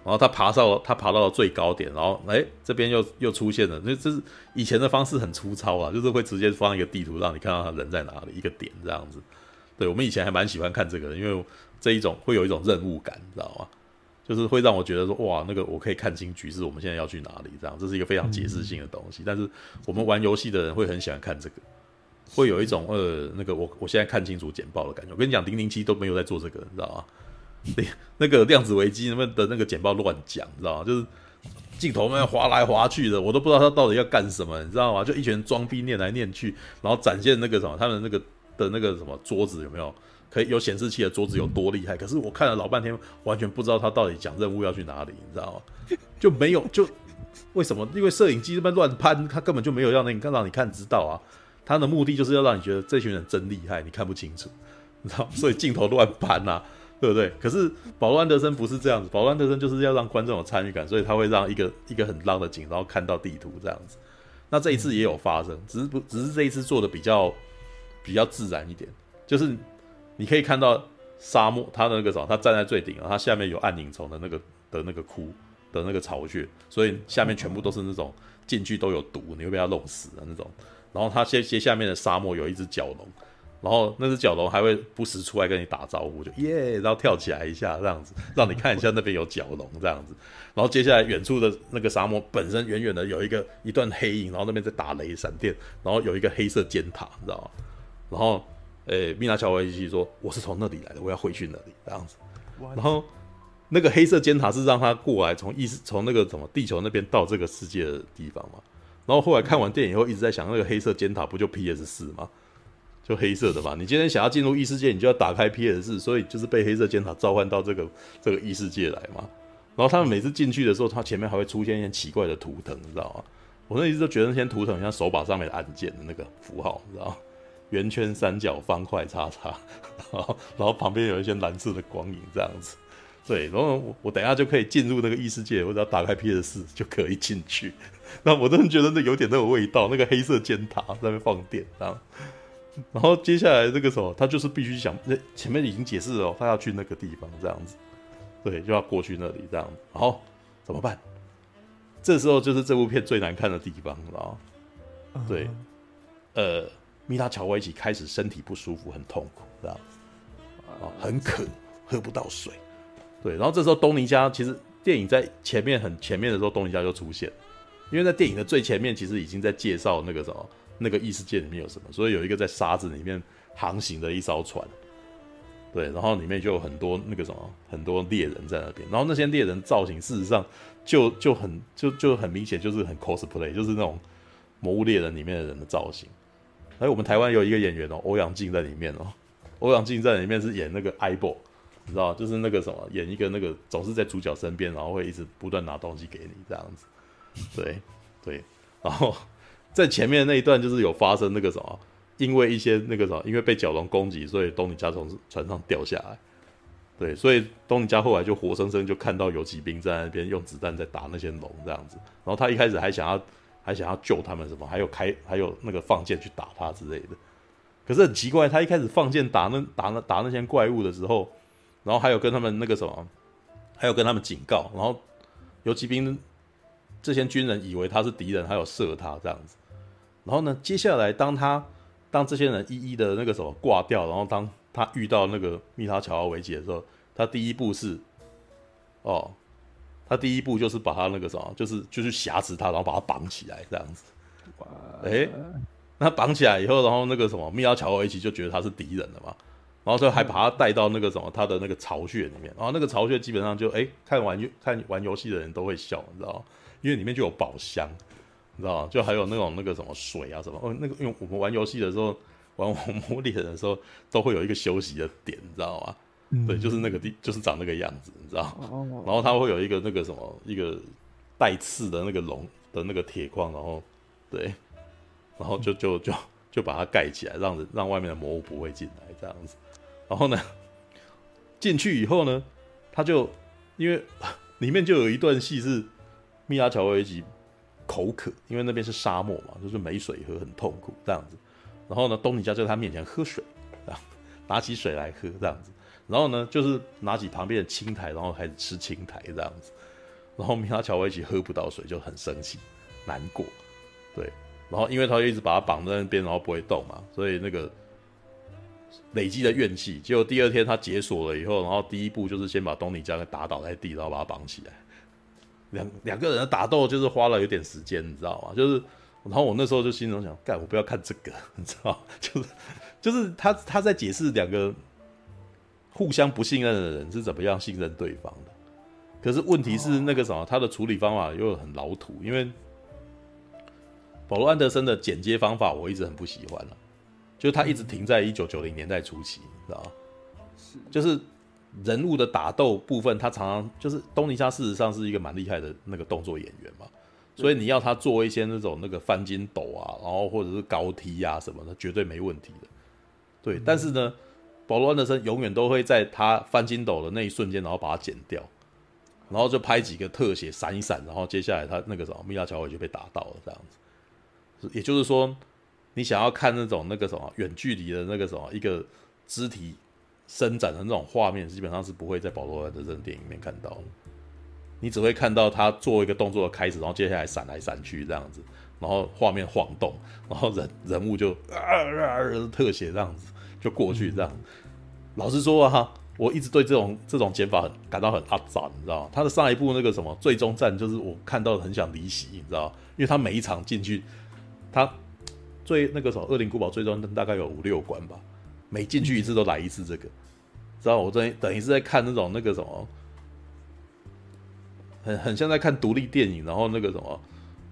[SPEAKER 1] 然后他爬到他爬到了最高点，然后哎，这边又又出现了，那这是以前的方式很粗糙啊，就是会直接放一个地图让你看到他人在哪里，一个点这样子。对，我们以前还蛮喜欢看这个的，因为这一种会有一种任务感，你知道吗？就是会让我觉得说，哇，那个我可以看清局势，我们现在要去哪里？这样，这是一个非常解释性的东西。但是我们玩游戏的人会很喜欢看这个，会有一种呃，那个我我现在看清楚简报的感觉。我跟你讲，零零七都没有在做这个，你知道吗？对，那个量子危机他们的那个简报乱讲，你知道吗？就是镜头们滑来滑去的，我都不知道他到底要干什么，你知道吗？就一群装逼念来念去，然后展现那个什么，他们那个。的那个什么桌子有没有可以有显示器的桌子有多厉害？可是我看了老半天，完全不知道他到底讲任务要去哪里，你知道吗？就没有就为什么？因为摄影机这边乱拍，他根本就没有让你看到，你看知道啊？他的目的就是要让你觉得这群人真厉害，你看不清楚，你知道？所以镜头乱搬呐，对不对？可是保罗安德森不是这样子，保罗安德森就是要让观众有参与感，所以他会让一个一个很浪的景，然后看到地图这样子。那这一次也有发生，只是不只是这一次做的比较。比较自然一点，就是你可以看到沙漠，他的那个什么，他站在最顶，然后它下面有暗影虫的那个的那个窟的那个巢穴，所以下面全部都是那种进去都有毒，你会被它弄死的那种。然后它接接下面的沙漠有一只角龙，然后那只角龙还会不时出来跟你打招呼，就 耶，然后跳起来一下这样子，让你看一下那边有角龙这样子。然后接下来远处的那个沙漠本身远远的有一个一段黑影，然后那边在打雷闪电，然后有一个黑色尖塔，你知道吗？然后，诶，米娜乔维奇说：“我是从那里来的，我要回去那里这样子。”然后，那个黑色尖塔是让他过来从意识从那个什么地球那边到这个世界的地方嘛。然后后来看完电影以后，一直在想，那个黑色尖塔不就 PS 四吗？就黑色的嘛。你今天想要进入异世界，你就要打开 PS 四，所以就是被黑色尖塔召唤到这个这个异世界来嘛。然后他们每次进去的时候，他前面还会出现一些奇怪的图腾，你知道吗？我那一直都觉得那些图腾像手把上面的按键的那个符号，你知道吗？圆圈、三角、方块、叉叉，然 后然后旁边有一些蓝色的光影，这样子。对，然后我我等一下就可以进入那个异世界，我只要打开 PS 四就可以进去。那我真的觉得那有点那个味道，那个黑色尖塔在那边放电，然后然后接下来这个时候，他就是必须想，那前面已经解释了，他要去那个地方，这样子，对，就要过去那里，这样子。好，怎么办？这时候就是这部片最难看的地方，知道？对，呃。米拉乔瓦维奇开始身体不舒服，很痛苦，这样子，啊，很渴，喝不到水，对。然后这时候东尼家其实电影在前面很前面的时候，东尼家就出现，因为在电影的最前面，其实已经在介绍那个什么那个异世界里面有什么，所以有一个在沙子里面航行的一艘船，对，然后里面就有很多那个什么很多猎人在那边，然后那些猎人造型事实上就就很就就很明显就是很 cosplay，就是那种魔物猎人里面的人的造型。哎，我们台湾有一个演员哦，欧阳靖在里面哦。欧阳靖在里面是演那个艾博，你知道，就是那个什么，演一个那个总是在主角身边，然后会一直不断拿东西给你这样子。对对，然后在前面那一段就是有发生那个什么，因为一些那个什么，因为被角龙攻击，所以东尼加从船上掉下来。对，所以东尼加后来就活生生就看到游骑兵在那边用子弹在打那些龙这样子。然后他一开始还想要。还想要救他们什么？还有开，还有那个放箭去打他之类的。可是很奇怪，他一开始放箭打那打那打那些怪物的时候，然后还有跟他们那个什么，还有跟他们警告，然后游骑兵这些军人以为他是敌人，还有射他这样子。然后呢，接下来当他当这些人一一的那个什么挂掉，然后当他遇到那个蜜拉乔瓦维奇的时候，他第一步是哦。他第一步就是把他那个什么，就是就是挟持他，然后把他绑起来这样子。哎、那绑起来以后，然后那个什么，密拉乔维奇就觉得他是敌人了嘛，然后就还把他带到那个什么他的那个巢穴里面，然后那个巢穴基本上就哎、看玩看玩游戏的人都会笑，你知道？因为里面就有宝箱，你知道吗？就还有那种那个什么水啊什么哦，那个因为我们玩游戏的时候，玩我魔猎的时候，都会有一个休息的点，你知道吗？对，就是那个地，就是长那个样子，你知道吗？然后它会有一个那个什么，一个带刺的那个龙的那个铁框，然后对，然后就就就就把它盖起来，让让外面的魔物不会进来这样子。然后呢，进去以后呢，他就因为里面就有一段戏是米拉乔维奇口渴，因为那边是沙漠嘛，就是没水喝，很痛苦这样子。然后呢，东尼加就在他面前喝水啊，拿起水来喝这样子。然后呢，就是拿起旁边的青苔，然后开始吃青苔这样子。然后米拉乔维奇喝不到水，就很生气、难过。对，然后因为他就一直把他绑在那边，然后不会动嘛，所以那个累积的怨气。结果第二天他解锁了以后，然后第一步就是先把东尼加给打倒在地，然后把他绑起来。两两个人的打斗就是花了有点时间，你知道吗？就是，然后我那时候就心中想，干，我不要看这个，你知道，就是就是他他在解释两个。互相不信任的人是怎么样信任对方的？可是问题是那个什么，他的处理方法又很老土。因为保罗·安德森的剪接方法，我一直很不喜欢了。就是他一直停在一九九零年代初期，你知道吗？是，就是人物的打斗部分，他常常就是东尼加，事实上是一个蛮厉害的那个动作演员嘛。所以你要他做一些那种那个翻筋斗啊，然后或者是高踢啊什么的，绝对没问题的。对，但是呢。保罗·安德森永远都会在他翻筋斗的那一瞬间，然后把它剪掉，然后就拍几个特写闪一闪，然后接下来他那个什么米拉乔维就被打到了这样子。也就是说，你想要看那种那个什么远距离的那个什么一个肢体伸展的那种画面，基本上是不会在保罗·安德森电影里面看到的。你只会看到他做一个动作的开始，然后接下来闪来闪去这样子，然后画面晃动，然后人人物就啊啊啊特写这样子。就过去这样，老实说啊，我一直对这种这种剪法很感到很阿杂，你知道吗？他的上一部那个什么最终战，就是我看到很想离席，你知道吗？因为他每一场进去，他最那个什么恶灵古堡最终大概有五六关吧，每进去一次都来一次这个，知道我在等于是在看那种那个什么，很很像在看独立电影，然后那个什么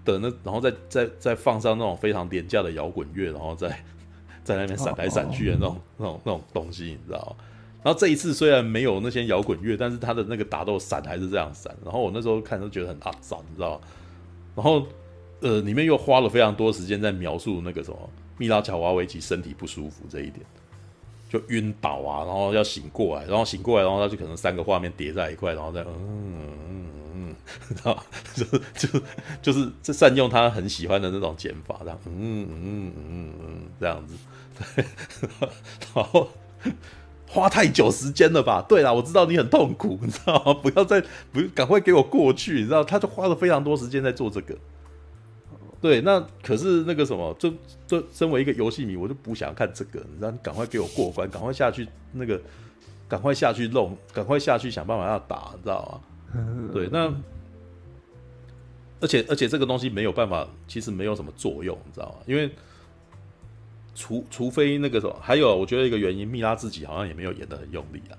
[SPEAKER 1] 的那，然后再再再放上那种非常廉价的摇滚乐，然后再。在那边闪来闪去的那种、那种、那种东西，你知道？然后这一次虽然没有那些摇滚乐，但是他的那个打斗闪还是这样闪。然后我那时候看都觉得很阿杂，你知道？然后呃，里面又花了非常多时间在描述那个什么蜜拉乔瓦维奇身体不舒服这一点，就晕倒啊，然后要醒过来，然后醒过来，然后他就可能三个画面叠在一块，然后再嗯嗯嗯，知道就就就是这善用他很喜欢的那种剪法，这样嗯嗯嗯嗯这样子。对，然后花太久时间了吧？对啦，我知道你很痛苦，你知道吗？不要再不赶快给我过去，你知道？他就花了非常多时间在做这个。对，那可是那个什么，就就身为一个游戏迷，我就不想看这个，你知道？赶快给我过关，赶快下去那个，赶快下去弄，赶快下去想办法要打，你知道吗？对，那而且而且这个东西没有办法，其实没有什么作用，你知道吗？因为除除非那个什么，还有我觉得一个原因，蜜拉自己好像也没有演得很用力啊。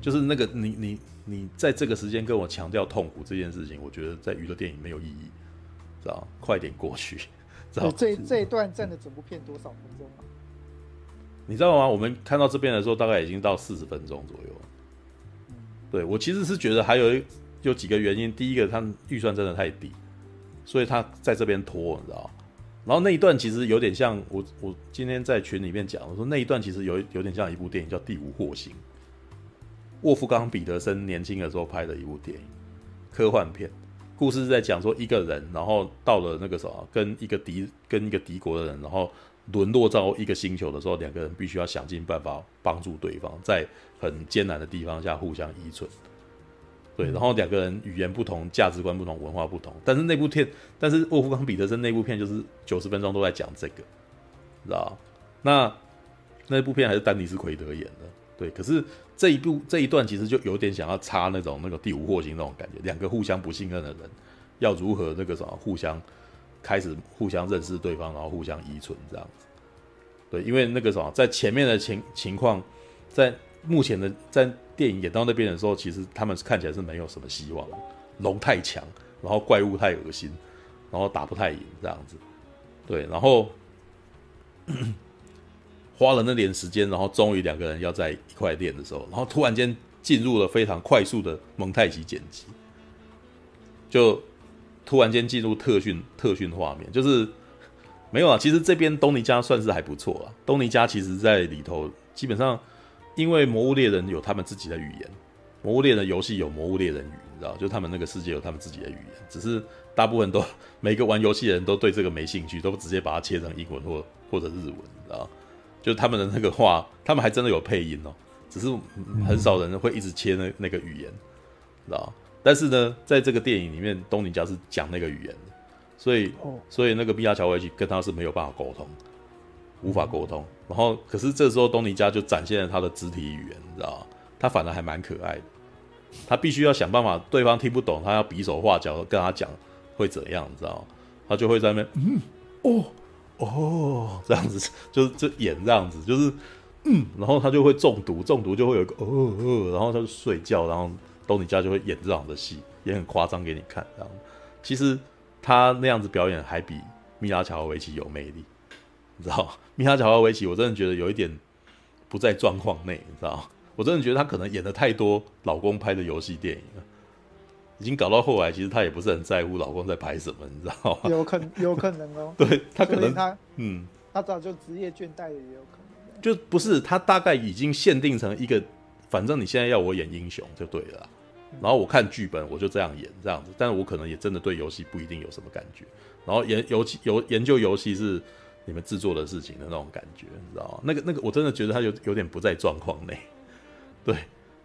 [SPEAKER 1] 就是那个你你你在这个时间跟我强调痛苦这件事情，我觉得在娱乐电影没有意义，知道吗？快点过去，知道？
[SPEAKER 2] 这这一段占了整部片多少分钟啊？
[SPEAKER 1] 你知道吗？我们看到这边的时候，大概已经到四十分钟左右了。对，我其实是觉得还有有几个原因。第一个，他预算真的太低，所以他在这边拖，你知道？然后那一段其实有点像我我今天在群里面讲，我说那一段其实有有点像一部电影叫《第五惑星》。沃夫冈·彼得森年轻的时候拍的一部电影，科幻片，故事是在讲说一个人，然后到了那个什么，跟一个敌跟一个敌国的人，然后沦落到一个星球的时候，两个人必须要想尽办法帮助对方，在很艰难的地方下互相依存。对，然后两个人语言不同，价值观不同，文化不同，但是那部片，但是沃夫冈·彼得森那部片就是九十分钟都在讲这个，知道那那部片还是丹尼斯·奎德演的，对，可是。这一部这一段其实就有点想要插那种那个第五惑星那种感觉，两个互相不信任的人要如何那个什么互相开始互相认识对方，然后互相依存这样子。对，因为那个什么在前面的情情况，在目前的在电影演到那边的时候，其实他们看起来是没有什么希望，龙太强，然后怪物太恶心，然后打不太赢这样子。对，然后。花了那点时间，然后终于两个人要在一块练的时候，然后突然间进入了非常快速的蒙太奇剪辑，就突然间进入特训特训画面，就是没有啊。其实这边东尼加算是还不错啊。东尼加其实在里头基本上，因为魔物猎人有他们自己的语言，魔物猎人游戏有魔物猎人语，你知道，就他们那个世界有他们自己的语言，只是大部分都 每个玩游戏的人都对这个没兴趣，都直接把它切成英文或或者日文，你知道。就他们的那个话，他们还真的有配音哦，只是很少人会一直切那那个语言，知道？但是呢，在这个电影里面，东尼家是讲那个语言的，所以所以那个毕加乔维奇跟他是没有办法沟通，无法沟通。然后，可是这时候东尼家就展现了他的肢体语言，你知道？他反而还蛮可爱的，他必须要想办法，对方听不懂，他要比手画脚跟他讲会怎样，你知道？他就会在那边嗯哦。哦，这样子就是就演这样子，就是嗯，然后他就会中毒，中毒就会有一个哦哦，然后他就睡觉，然后东尼家就会演这样的戏，也很夸张给你看。这样，其实他那样子表演还比米拉乔瓦维奇有魅力，你知道吗？蜜拉乔瓦维奇，我真的觉得有一点不在状况内，你知道吗？我真的觉得他可能演的太多老公拍的游戏电影了。已经搞到后来，其实他也不是很在乎老公在拍什么，你知道吗？
[SPEAKER 2] 有可 有可能哦。
[SPEAKER 1] 对他可能他
[SPEAKER 2] 嗯，他早就职业倦怠了，也有可能。
[SPEAKER 1] 就不是他大概已经限定成一个，反正你现在要我演英雄就对了。然后我看剧本，我就这样演这样子。但是我可能也真的对游戏不一定有什么感觉。然后研游戏游研究游戏是你们制作的事情的那种感觉，你知道吗？那个那个，我真的觉得他有有点不在状况内。对，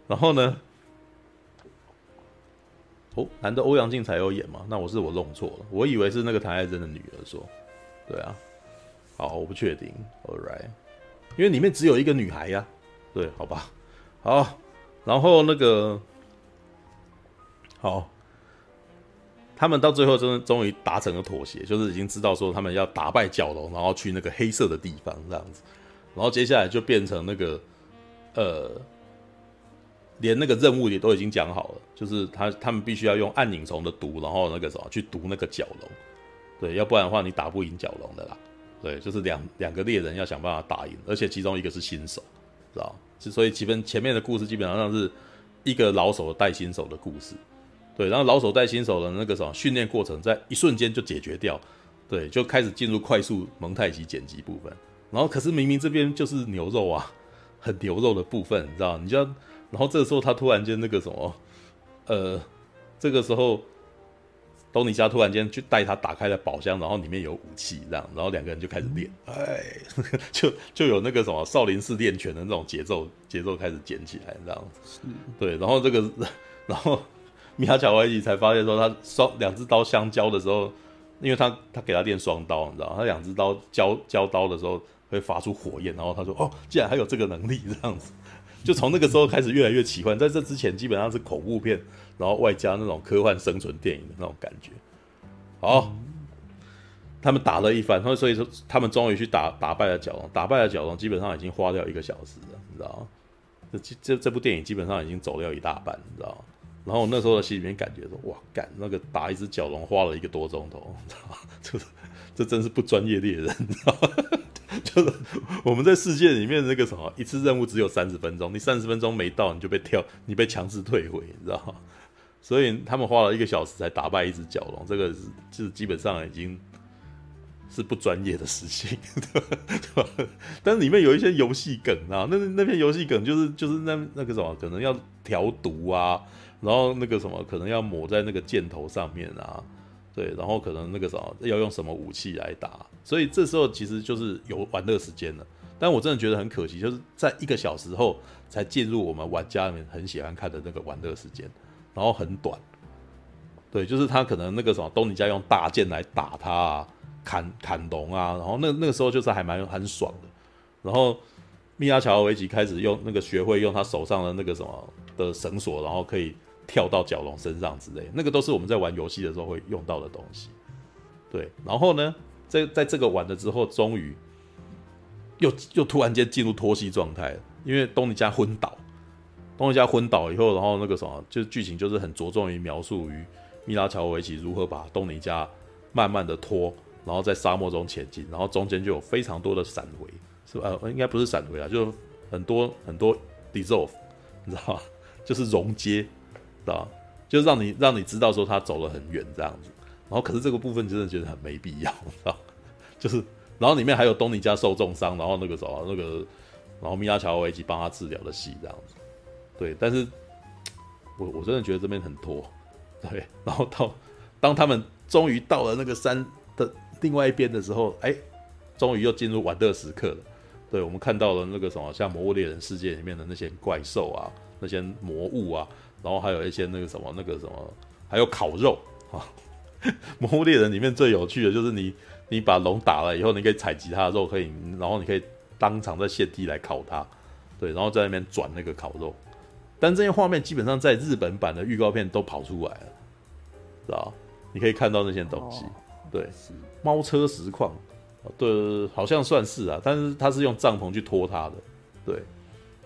[SPEAKER 1] 然后呢？哦，难得欧阳靖才有演吗？那我是我弄错了，我以为是那个谭爱珍的女儿说，对啊，好，我不确定，All right，因为里面只有一个女孩呀，对，好吧，好，然后那个，好，他们到最后真的终于达成了妥协，就是已经知道说他们要打败角龙，然后去那个黑色的地方这样子，然后接下来就变成那个，呃。连那个任务也都已经讲好了，就是他他们必须要用暗影虫的毒，然后那个什么去毒那个角龙，对，要不然的话你打不赢角龙的啦。对，就是两两个猎人要想办法打赢，而且其中一个是新手，知道？所以基本前面的故事基本上是一个老手带新手的故事，对，然后老手带新手的那个什么训练过程在一瞬间就解决掉，对，就开始进入快速蒙太奇剪辑部分，然后可是明明这边就是牛肉啊，很牛肉的部分，你知道？你就要。然后这个时候，他突然间那个什么，呃，这个时候，东尼加突然间去带他打开了宝箱，然后里面有武器，这样，然后两个人就开始练，哎，就就有那个什么少林寺练拳的那种节奏，节奏开始捡起来，这样子，对，然后这个，然后米哈乔维奇才发现说，他双两只刀相交的时候，因为他他给他练双刀，你知道，他两只刀交交刀的时候会发出火焰，然后他说，哦，竟然还有这个能力，这样子。就从那个时候开始越来越奇幻，在这之前基本上是恐怖片，然后外加那种科幻生存电影的那种感觉。好，他们打了一番，他们所以说他们终于去打打败了角龙，打败了角龙，基本上已经花掉一个小时了，你知道吗？这这这部电影基本上已经走掉一大半，你知道吗？然后我那时候的心里面感觉说，哇，干那个打一只角龙花了一个多钟头，你知道吗？这 这真是不专业猎人，你知道吗？就是我们在世界里面那个什么，一次任务只有三十分钟，你三十分钟没到，你就被跳，你被强制退回，你知道吗？所以他们花了一个小时才打败一只角龙，这个是就是基本上已经是不专业的事情，对吧？但是里面有一些游戏梗啊，那那篇游戏梗就是就是那那个什么，可能要调毒啊，然后那个什么可能要抹在那个箭头上面啊。对，然后可能那个什么要用什么武器来打，所以这时候其实就是有玩乐时间了。但我真的觉得很可惜，就是在一个小时后才进入我们玩家里面很喜欢看的那个玩乐时间，然后很短。对，就是他可能那个什么东尼家用大剑来打他啊，砍砍龙啊，然后那那个时候就是还蛮很爽的。然后米拉乔维奇开始用那个学会用他手上的那个什么的绳索，然后可以。跳到角龙身上之类，那个都是我们在玩游戏的时候会用到的东西。对，然后呢，在在这个玩了之后，终于又又突然间进入脱戏状态了，因为东尼加昏倒，东尼加昏倒以后，然后那个什么，就是剧情就是很着重于描述于米拉乔维奇如何把东尼加慢慢的拖，然后在沙漠中前进，然后中间就有非常多的闪回，是吧？呃，应该不是闪回啊，就很多很多 dissolve，你知道吗？就是溶解。啊，就让你让你知道说他走了很远这样子，然后可是这个部分真的觉得很没必要，啊，就是然后里面还有东尼加受重伤，然后那个什么那个，然后米拉乔维奇帮他治疗的戏这样子，对，但是我我真的觉得这边很拖，对，然后到当他们终于到了那个山的另外一边的时候，哎，终于又进入玩乐时刻了，对，我们看到了那个什么像魔物猎人世界里面的那些怪兽啊，那些魔物啊。然后还有一些那个什么那个什么，还有烤肉啊！魔物猎人里面最有趣的就是你你把龙打了以后，你可以采集它的肉，可以，然后你可以当场在现地来烤它，对，然后在那边转那个烤肉。但这些画面基本上在日本版的预告片都跑出来了，知道？你可以看到那些东西，对，猫车实况，对，好像算是啊，但是它是用帐篷去拖它的，对。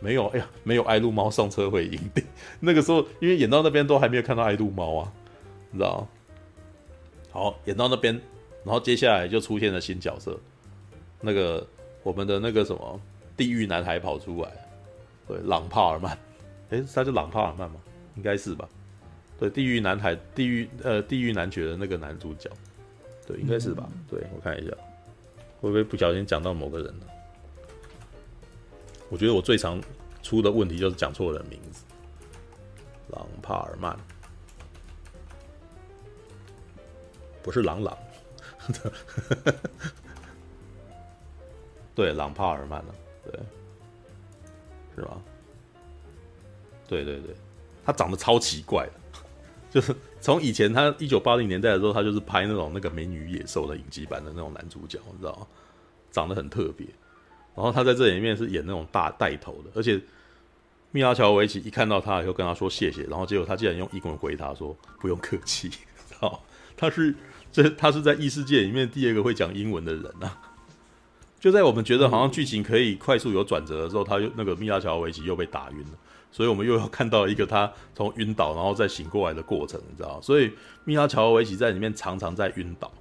[SPEAKER 1] 没有，哎呀，没有爱露猫上车回营地。那个时候，因为演到那边都还没有看到爱露猫啊，你知道？好，演到那边，然后接下来就出现了新角色，那个我们的那个什么地狱男孩跑出来，对，朗帕尔曼，哎，他是朗帕尔曼吗？应该是吧？对，地狱男孩，地狱呃，地狱男爵的那个男主角，对，应该是吧？嗯、对，我看一下，会不会不小心讲到某个人了？我觉得我最常出的问题就是讲错人名字，朗帕尔曼，不是朗朗，对，朗帕尔曼了，对，是吧？对对对，他长得超奇怪的，就是从以前他一九八零年代的时候，他就是拍那种那个美女野兽的影集版的那种男主角，你知道吗？长得很特别。然后他在这里面是演那种大带头的，而且米拉乔维奇一看到他以后跟他说谢谢，然后结果他竟然用英文回他说不用客气，好，他是这他是在异世界里面第二个会讲英文的人啊！就在我们觉得好像剧情可以快速有转折的时候，他又那个米拉乔维奇又被打晕了，所以我们又要看到一个他从晕倒然后再醒过来的过程，你知道？所以米拉乔维奇在里面常常在晕倒，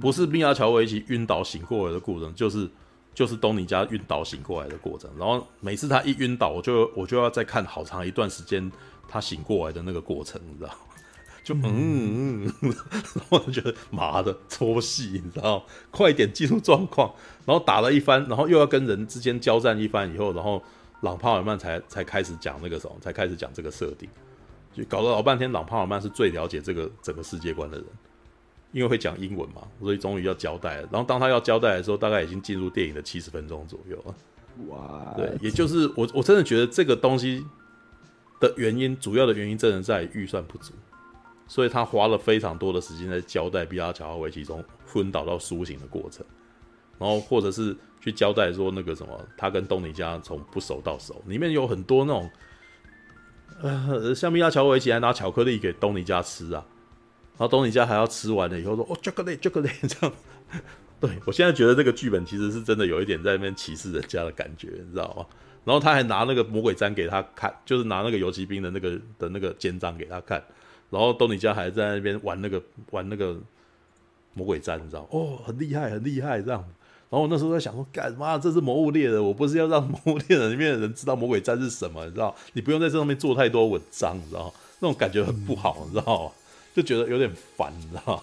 [SPEAKER 1] 不是米拉乔维奇晕倒醒过来的过程，就是。就是东尼家晕倒醒过来的过程，然后每次他一晕倒，我就我就要再看好长一段时间他醒过来的那个过程，你知道？就嗯，嗯，嗯，然后我就觉得麻的搓戏，你知道？快点进入状况，然后打了一番，然后又要跟人之间交战一番以后，然后朗帕尔曼才才开始讲那个什么，才开始讲这个设定，就搞了老半天，朗帕尔曼是最了解这个整个世界观的人。因为会讲英文嘛，所以终于要交代了。然后当他要交代的时候，大概已经进入电影的七十分钟左右了。哇，对，也就是我我真的觉得这个东西的原因，主要的原因真的在于预算不足，所以他花了非常多的时间在交代米拉乔瓦维奇从昏倒到苏醒的过程。然后或者是去交代说那个什么，他跟东尼家从不熟到熟，里面有很多那种，呃，像米拉乔维奇还拿巧克力给东尼家吃啊，然后东尼家还要吃完了以后说哦，巧克力，巧克力这样。对，我现在觉得这个剧本其实是真的有一点在那边歧视人家的感觉，你知道吗？然后他还拿那个魔鬼毡给他看，就是拿那个游骑兵的那个的那个肩章给他看，然后东尼家还在那边玩那个玩那个魔鬼毡，你知道？哦，很厉害，很厉害这样。然后我那时候在想说，干嘛？这是魔物猎人，我不是要让魔物猎人里面的人知道魔鬼毡是什么，你知道？你不用在这上面做太多文章，你知道？那种感觉很不好，你知道吗？就觉得有点烦，你知道？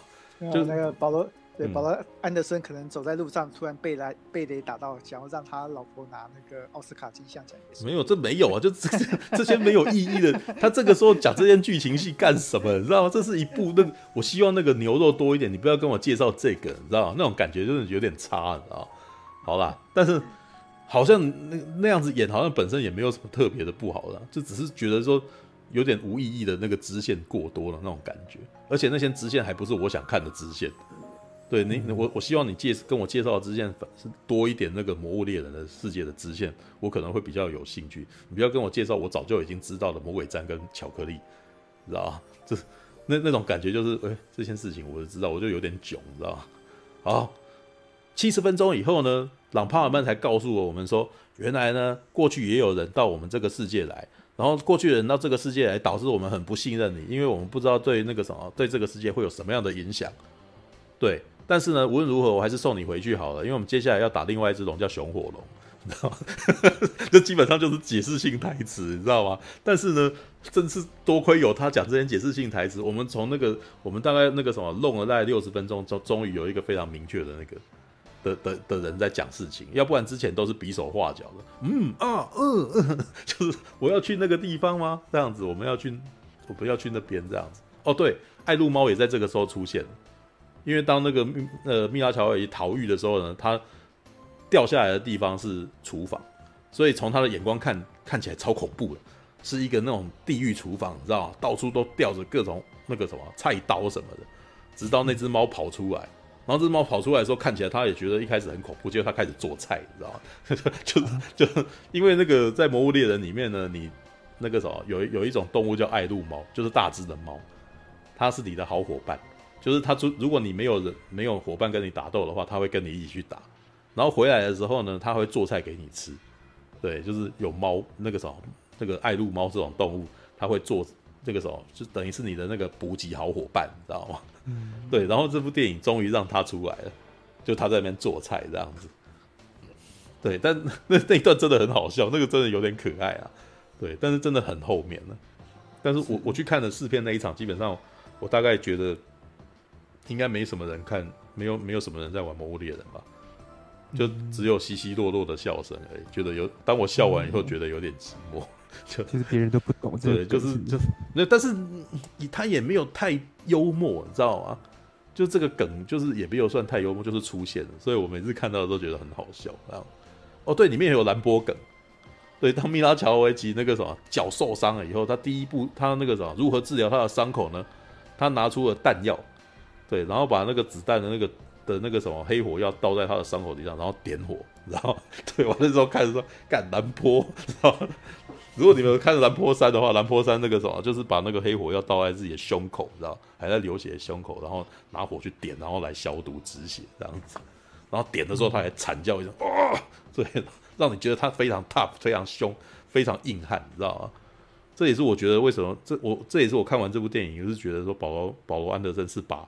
[SPEAKER 2] 就那个保罗。对，保罗安德森可能走在路上，突然被来被雷打到，想要让他老婆拿那个奥斯卡金像奖。
[SPEAKER 1] 没有，这没有啊，就这 这些没有意义的。他这个时候讲这件剧情戏干什么？你知道吗？这是一部那个，我希望那个牛肉多一点，你不要跟我介绍这个，你知道吗？那种感觉就是有点差，你知道吗？好啦，但是好像那那样子演，好像本身也没有什么特别的不好的，就只是觉得说有点无意义的那个支线过多了那种感觉，而且那些支线还不是我想看的支线。对你，我我希望你介跟我介绍的支线是多一点那个魔物猎人的世界的支线，我可能会比较有兴趣。你不要跟我介绍我早就已经知道的魔鬼战跟巧克力，知道吗？这那那种感觉就是，哎，这件事情我就知道，我就有点囧，知道吗？好，七十分钟以后呢，朗帕尔曼才告诉我们说，原来呢，过去也有人到我们这个世界来，然后过去的人到这个世界来，导致我们很不信任你，因为我们不知道对那个什么，对这个世界会有什么样的影响，对。但是呢，无论如何，我还是送你回去好了，因为我们接下来要打另外一只龙，叫熊火龙，你知道吗？这基本上就是解释性台词，你知道吗？但是呢，真是多亏有他讲这些解释性台词，我们从那个我们大概那个什么弄了大概六十分钟，终终于有一个非常明确的那个的的的人在讲事情，要不然之前都是比手画脚的，嗯啊嗯嗯，就是我要去那个地方吗？这样子，我们要去，我不要去那边这样子。哦，对，爱露猫也在这个时候出现。因为当那个呃蜜拉乔维奇逃狱的时候呢，他掉下来的地方是厨房，所以从他的眼光看，看起来超恐怖的，是一个那种地狱厨房，你知道吗？到处都吊着各种那个什么菜刀什么的，直到那只猫跑出来，然后这只猫跑出来的时候，看起来它也觉得一开始很恐怖，结果它开始做菜，你知道吗？就就因为那个在《魔物猎人》里面呢，你那个什么有有一种动物叫爱露猫，就是大只的猫，它是你的好伙伴。就是它，如如果你没有人、没有伙伴跟你打斗的话，它会跟你一起去打。然后回来的时候呢，它会做菜给你吃。对，就是有猫那个什么，那个爱露猫这种动物，它会做这个什么，就等于是你的那个补给好伙伴，你知道吗？嗯。对，然后这部电影终于让他出来了，就他在那边做菜这样子。对，但 那那一段真的很好笑，那个真的有点可爱啊。对，但是真的很后面了。但是我我去看了试片那一场，基本上我大概觉得。应该没什么人看，没有没有什么人在玩《魔物猎人》吧？就只有稀稀落落的笑声而已。觉得有，当我笑完以后，觉得有点寂寞。就
[SPEAKER 3] 其实别人都不懂这个，
[SPEAKER 1] 对，就是就是那，但是他也没有太幽默，你知道吗？就这个梗，就是也没有算太幽默，就是出现了。所以我每次看到的都觉得很好笑。然后，哦，对，里面也有兰波梗。对，当米拉乔维奇那个什么脚受伤了以后，他第一步，他那个什么如何治疗他的伤口呢？他拿出了弹药。对，然后把那个子弹的那个的那个什么黑火药倒在他的伤口底下，然后点火，然后 对，我那时候开始说干兰波，然 后如果你们看蓝坡山的话，蓝坡山那个什么就是把那个黑火药倒在自己的胸口，你知道还在流血的胸口，然后拿火去点，然后来消毒止血这样子，然后点的时候他还惨叫一声，哇，对，让你觉得他非常 tough，非常凶，非常硬汉，你知道吗？这也是我觉得为什么这我这也是我看完这部电影，就是觉得说保罗保罗安德森是把。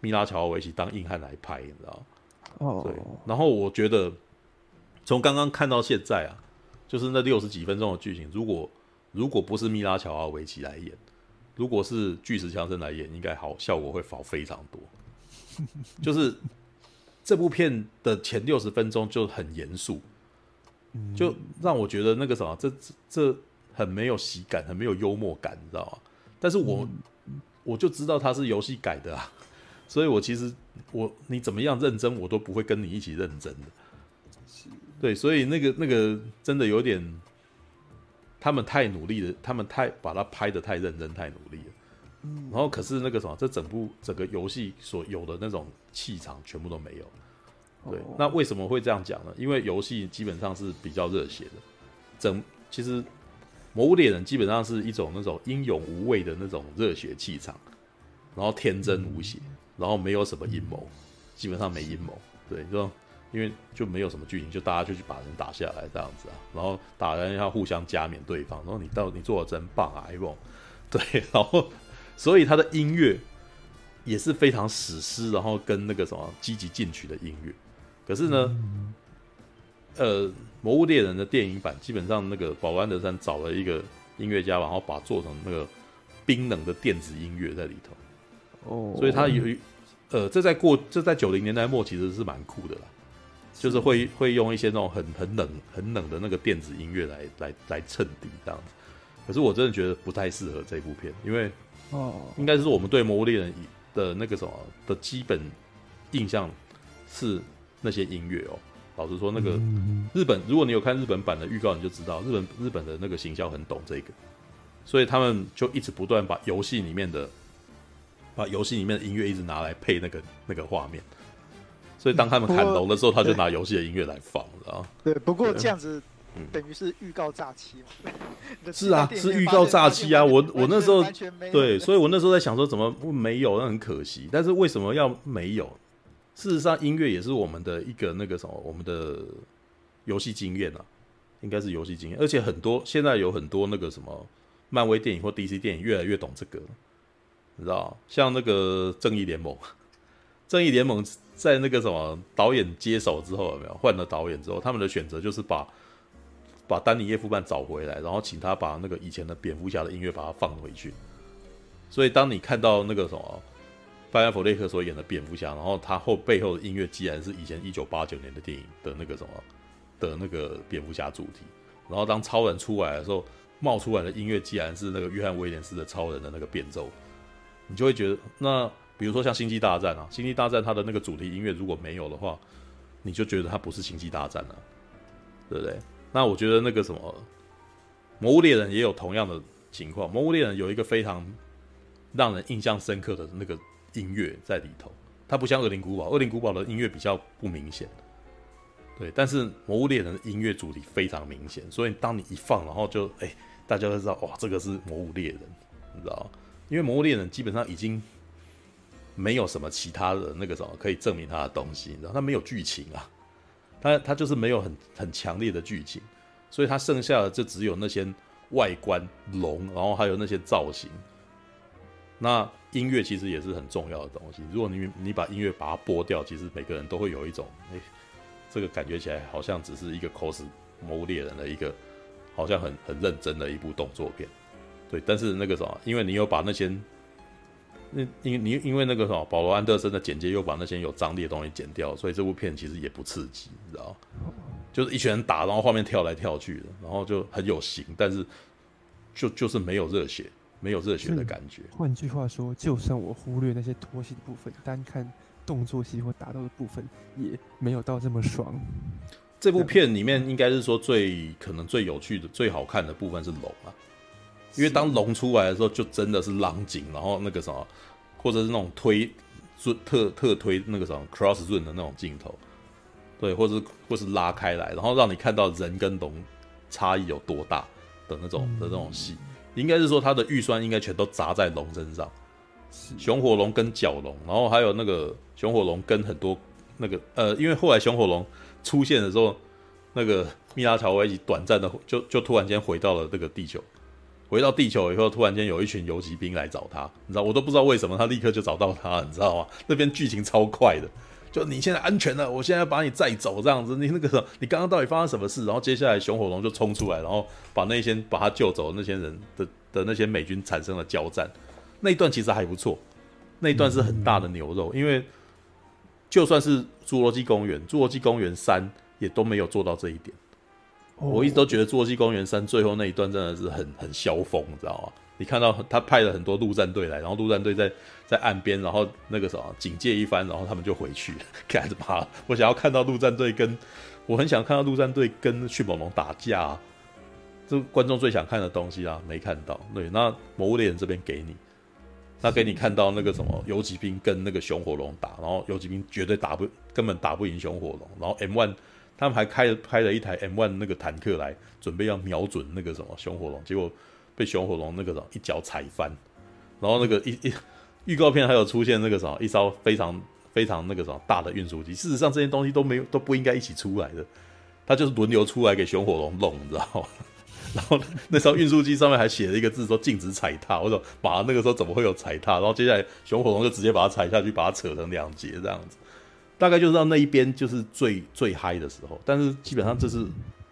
[SPEAKER 1] 米拉乔维奇当硬汉来拍，你知道吗？哦，对。然后我觉得，从刚刚看到现在啊，就是那六十几分钟的剧情，如果如果不是米拉乔维奇来演，如果是巨石强森来演，应该好效果会好非常多。就是这部片的前六十分钟就很严肃，就让我觉得那个什么，这这很没有喜感，很没有幽默感，你知道吗？但是我我就知道它是游戏改的啊。所以，我其实我你怎么样认真，我都不会跟你一起认真的。对，所以那个那个真的有点，他们太努力了，他们太把它拍的太认真，太努力了。然后可是那个什么，这整部整个游戏所有的那种气场全部都没有。对，那为什么会这样讲呢？因为游戏基本上是比较热血的，整其实《魔物猎人》基本上是一种那种英勇无畏的那种热血气场，然后天真无邪，然后没有什么阴谋，基本上没阴谋。对，就因为就没有什么剧情，就大家就去把人打下来这样子啊，然后打人要互相加冕对方，然后你到你做的真棒啊，Ivon，对，然后所以他的音乐也是非常史诗，然后跟那个什么积极进取的音乐。可是呢，呃，《魔物猎人》的电影版基本上那个保安德森找了一个音乐家，然后把做成那个冰冷的电子音乐在里头。哦，所以他有，呃，这在过这在九零年代末其实是蛮酷的啦，就是会会用一些那种很很冷很冷的那个电子音乐来来来衬底这样子。可是我真的觉得不太适合这部片，因为哦，应该是说我们对《魔物猎人》的那个什么的基本印象是。那些音乐哦，老实说，那个日本，如果你有看日本版的预告，你就知道日本日本的那个行销很懂这个，所以他们就一直不断把游戏里面的，把游戏里面的音乐一直拿来配那个那个画面，所以当他们砍龙的时候，他就拿游戏的音乐来放，知道吗？
[SPEAKER 2] 对，不过这样子等于是预告诈欺嘛？
[SPEAKER 1] 是啊，是预告诈欺啊！我我那时候对，所以我那时候在想说，怎么没有？那很可惜。但是为什么要没有？事实上，音乐也是我们的一个那个什么，我们的游戏经验啊，应该是游戏经验。而且很多现在有很多那个什么漫威电影或 DC 电影越来越懂这个，你知道？像那个正义联盟，正义联盟在那个什么导演接手之后有没有换了导演之后，他们的选择就是把把丹尼叶夫曼找回来，然后请他把那个以前的蝙蝠侠的音乐把它放回去。所以当你看到那个什么。班艾佛雷克所演的蝙蝠侠，然后他后背后的音乐，既然是以前一九八九年的电影的那个什么的那个蝙蝠侠主题，然后当超人出来的时候，冒出来的音乐，既然是那个约翰威廉斯的超人的那个变奏，你就会觉得，那比如说像星际大战啊，星际大战它的那个主题音乐如果没有的话，你就觉得它不是星际大战了，对不对？那我觉得那个什么魔物猎人也有同样的情况，魔物猎人有一个非常让人印象深刻的那个。音乐在里头，它不像《恶灵古堡》，《恶灵古堡》的音乐比较不明显，对。但是《魔物猎人》的音乐主题非常明显，所以当你一放，然后就哎、大家都知道哇，这个是《魔物猎人》，你知道？因为《魔物猎人》基本上已经没有什么其他的那个什么可以证明它的东西，你知道？它没有剧情啊，它它就是没有很很强烈的剧情，所以它剩下的就只有那些外观龙，然后还有那些造型。那音乐其实也是很重要的东西。如果你你把音乐把它拨掉，其实每个人都会有一种，哎，这个感觉起来好像只是一个 cos 魔物猎人的一个，好像很很认真的一部动作片。对，但是那个什么，因为你有把那些，那因你因为那个什么，保罗安德森的剪接又把那些有张力的东西剪掉，所以这部片其实也不刺激，你知道？就是一群人打，然后画面跳来跳去的，然后就很有型，但是就就是没有热血。没有热血的感觉。
[SPEAKER 3] 换句话说，就算我忽略那些拖戏的部分，单看动作戏或打斗的部分，也没有到这么爽。
[SPEAKER 1] 这部片里面应该是说最可能最有趣的、最好看的部分是龙啊，因为当龙出来的时候，就真的是狼景，然后那个什么，或者是那种推特特推那个什么 cross run 的那种镜头，对，或者是或是拉开来，然后让你看到人跟龙差异有多大的那种的那种戏。应该是说它的预算应该全都砸在龙身上，熊火龙跟角龙，然后还有那个熊火龙跟很多那个呃，因为后来熊火龙出现的时候，那个蜜拉乔维奇短暂的就就突然间回到了这个地球，回到地球以后，突然间有一群游击兵来找他，你知道我都不知道为什么他立刻就找到他，你知道吗？那边剧情超快的。就你现在安全了，我现在要把你载走，这样子。你那个，你刚刚到底发生什么事？然后接下来熊火龙就冲出来，然后把那些把他救走的那些人的的那些美军产生了交战。那一段其实还不错，那一段是很大的牛肉，因为就算是侏罗纪公园、侏罗纪公园三也都没有做到这一点。我一直都觉得侏罗纪公园三最后那一段真的是很很萧风，你知道吗？你看到他派了很多陆战队来，然后陆战队在在岸边，然后那个什么警戒一番，然后他们就回去了。干什么？我想要看到陆战队跟，我很想看到陆战队跟迅猛龙打架，这观众最想看的东西啊，没看到。对，那魔物猎人这边给你，那给你看到那个什么游击兵跟那个熊火龙打，然后游击兵绝对打不根本打不赢熊火龙，然后 M one 他们还开了开了一台 M one 那个坦克来准备要瞄准那个什么熊火龙，结果被熊火龙那个什么一脚踩翻，然后那个一一预告片还有出现那个什么一艘非常非常那个什么大的运输机，事实上这些东西都没有都不应该一起出来的，它就是轮流出来给熊火龙弄，你知道吗？然后 那艘运输机上面还写了一个字说禁止踩踏，我说妈，那个时候怎么会有踩踏？然后接下来熊火龙就直接把它踩下去，把它扯成两截这样子。大概就是到那一边就是最最嗨的时候，但是基本上这是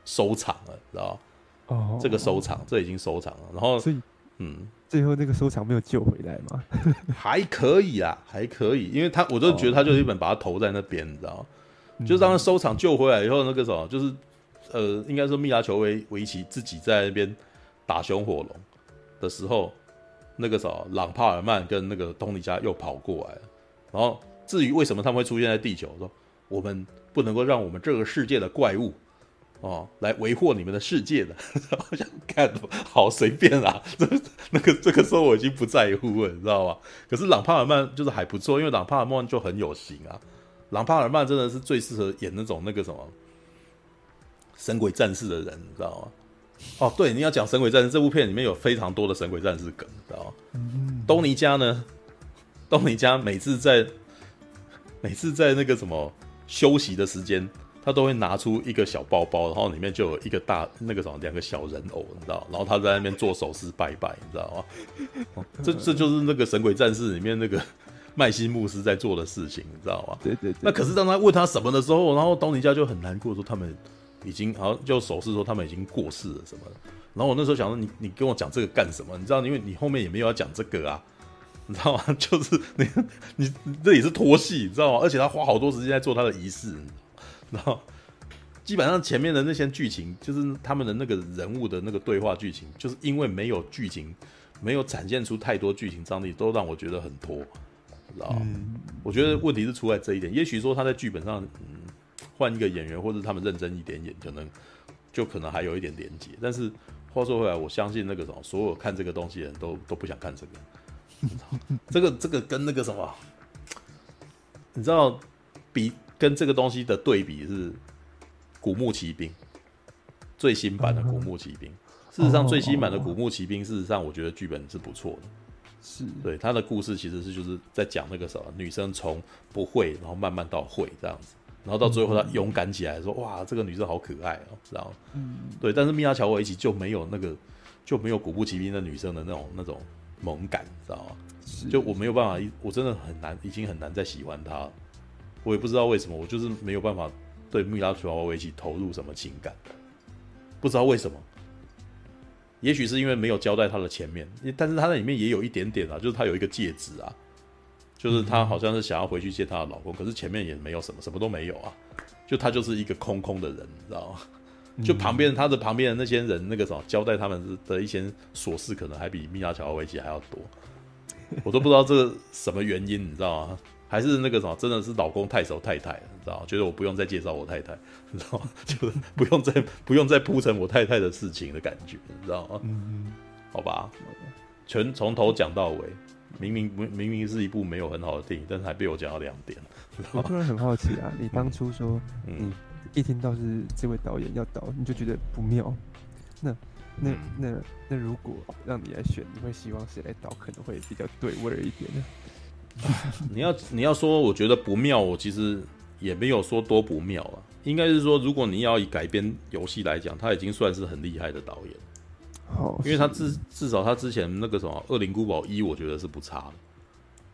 [SPEAKER 1] 收场了，知道吗？哦，这个收场，这已经收场了。然后，
[SPEAKER 3] 所以，
[SPEAKER 1] 嗯，
[SPEAKER 3] 最后那个收场没有救回来吗？
[SPEAKER 1] 还可以啊，还可以，因为他我就觉得他就是一本把它投在那边，你知道吗？就是当他收场救回来以后，那个什么，就是呃，应该说密拉球维维奇自己在那边打熊火龙的时候，那个什么朗帕尔曼跟那个东尼加又跑过来了，然后。至于为什么他们会出现在地球，说我们不能够让我们这个世界的怪物哦来维护你们的世界的，我想看好随便啊，这那个这个时候我已经不在乎了，你知道吗？可是朗帕尔曼就是还不错，因为朗帕尔曼就很有型啊，朗帕尔曼真的是最适合演那种那个什么神鬼战士的人，你知道吗？哦，对，你要讲神鬼战士这部片里面有非常多的神鬼战士梗，你知道吗？嗯，东尼加呢？东尼加每次在每次在那个什么休息的时间，他都会拿出一个小包包，然后里面就有一个大那个什么两个小人偶，你知道？然后他在那边做手势拜拜，你知道吗？哦、这这就是那个《神鬼战士》里面那个麦西牧师在做的事情，你知道吗？
[SPEAKER 3] 对对对。
[SPEAKER 1] 那可是当他问他什么的时候，然后东尼家就很难过，说他们已经好像就手势说他们已经过世了什么的。然后我那时候想说，你你跟我讲这个干什么？你知道，因为你后面也没有要讲这个啊。你知道吗？就是你你这也是拖戏，你知道吗？而且他花好多时间在做他的仪式，然后基本上前面的那些剧情，就是他们的那个人物的那个对话剧情，就是因为没有剧情，没有展现出太多剧情张力，都让我觉得很拖，知道吗？嗯、我觉得问题是出在这一点。也许说他在剧本上，嗯，换一个演员，或者他们认真一点演，可能就可能还有一点连接。但是话说回来，我相信那个什么，所有看这个东西的人都都不想看这个。这个这个跟那个什么，你知道，比跟这个东西的对比是《古墓奇兵》最新版的《古墓奇兵》。事实上，最新版的《古墓奇兵》事实上，我觉得剧本是不错的。是对他的故事其实是就是在讲那个什么女生从不会，然后慢慢到会这样子，然后到最后她勇敢起来说：“哇，这个女生好可爱哦。”然后，嗯，对。但是蜜拉乔维奇就没有那个就没有《古墓奇兵》的女生的那种那种。萌感，知道吗？就我没有办法，我真的很难，已经很难再喜欢他。我也不知道为什么，我就是没有办法对米拉乔维奇投入什么情感，不知道为什么。也许是因为没有交代他的前面，但是他在里面也有一点点啊，就是他有一个戒指啊，就是他好像是想要回去见他的老公，可是前面也没有什么，什么都没有啊，就他就是一个空空的人，你知道吗？就旁边他的旁边的那些人，那个什么交代他们的一些琐事，可能还比米拉乔维奇还要多。我都不知道这个什么原因，你知道吗？还是那个什么，真的是老公太熟太太，你知道吗？觉得我不用再介绍我太太，你知道吗？就是不用再不用再铺陈我太太的事情的感觉，你知道吗？嗯，好吧，全从头讲到尾，明明明明是一部没有很好的电影，但是还被我讲到两点。
[SPEAKER 3] 我突然很好奇啊，你当初说嗯。一听到是这位导演要导，你就觉得不妙。那、那、那、那，如果让你来选，你会希望谁来导？可能会比较对味一点呢？
[SPEAKER 1] 你要你要说，我觉得不妙，我其实也没有说多不妙啊。应该是说，如果你要以改编游戏来讲，他已经算是很厉害的导演。
[SPEAKER 3] 好，
[SPEAKER 1] 因为他至至少他之前那个什么《恶灵古堡一》，我觉得是不差的。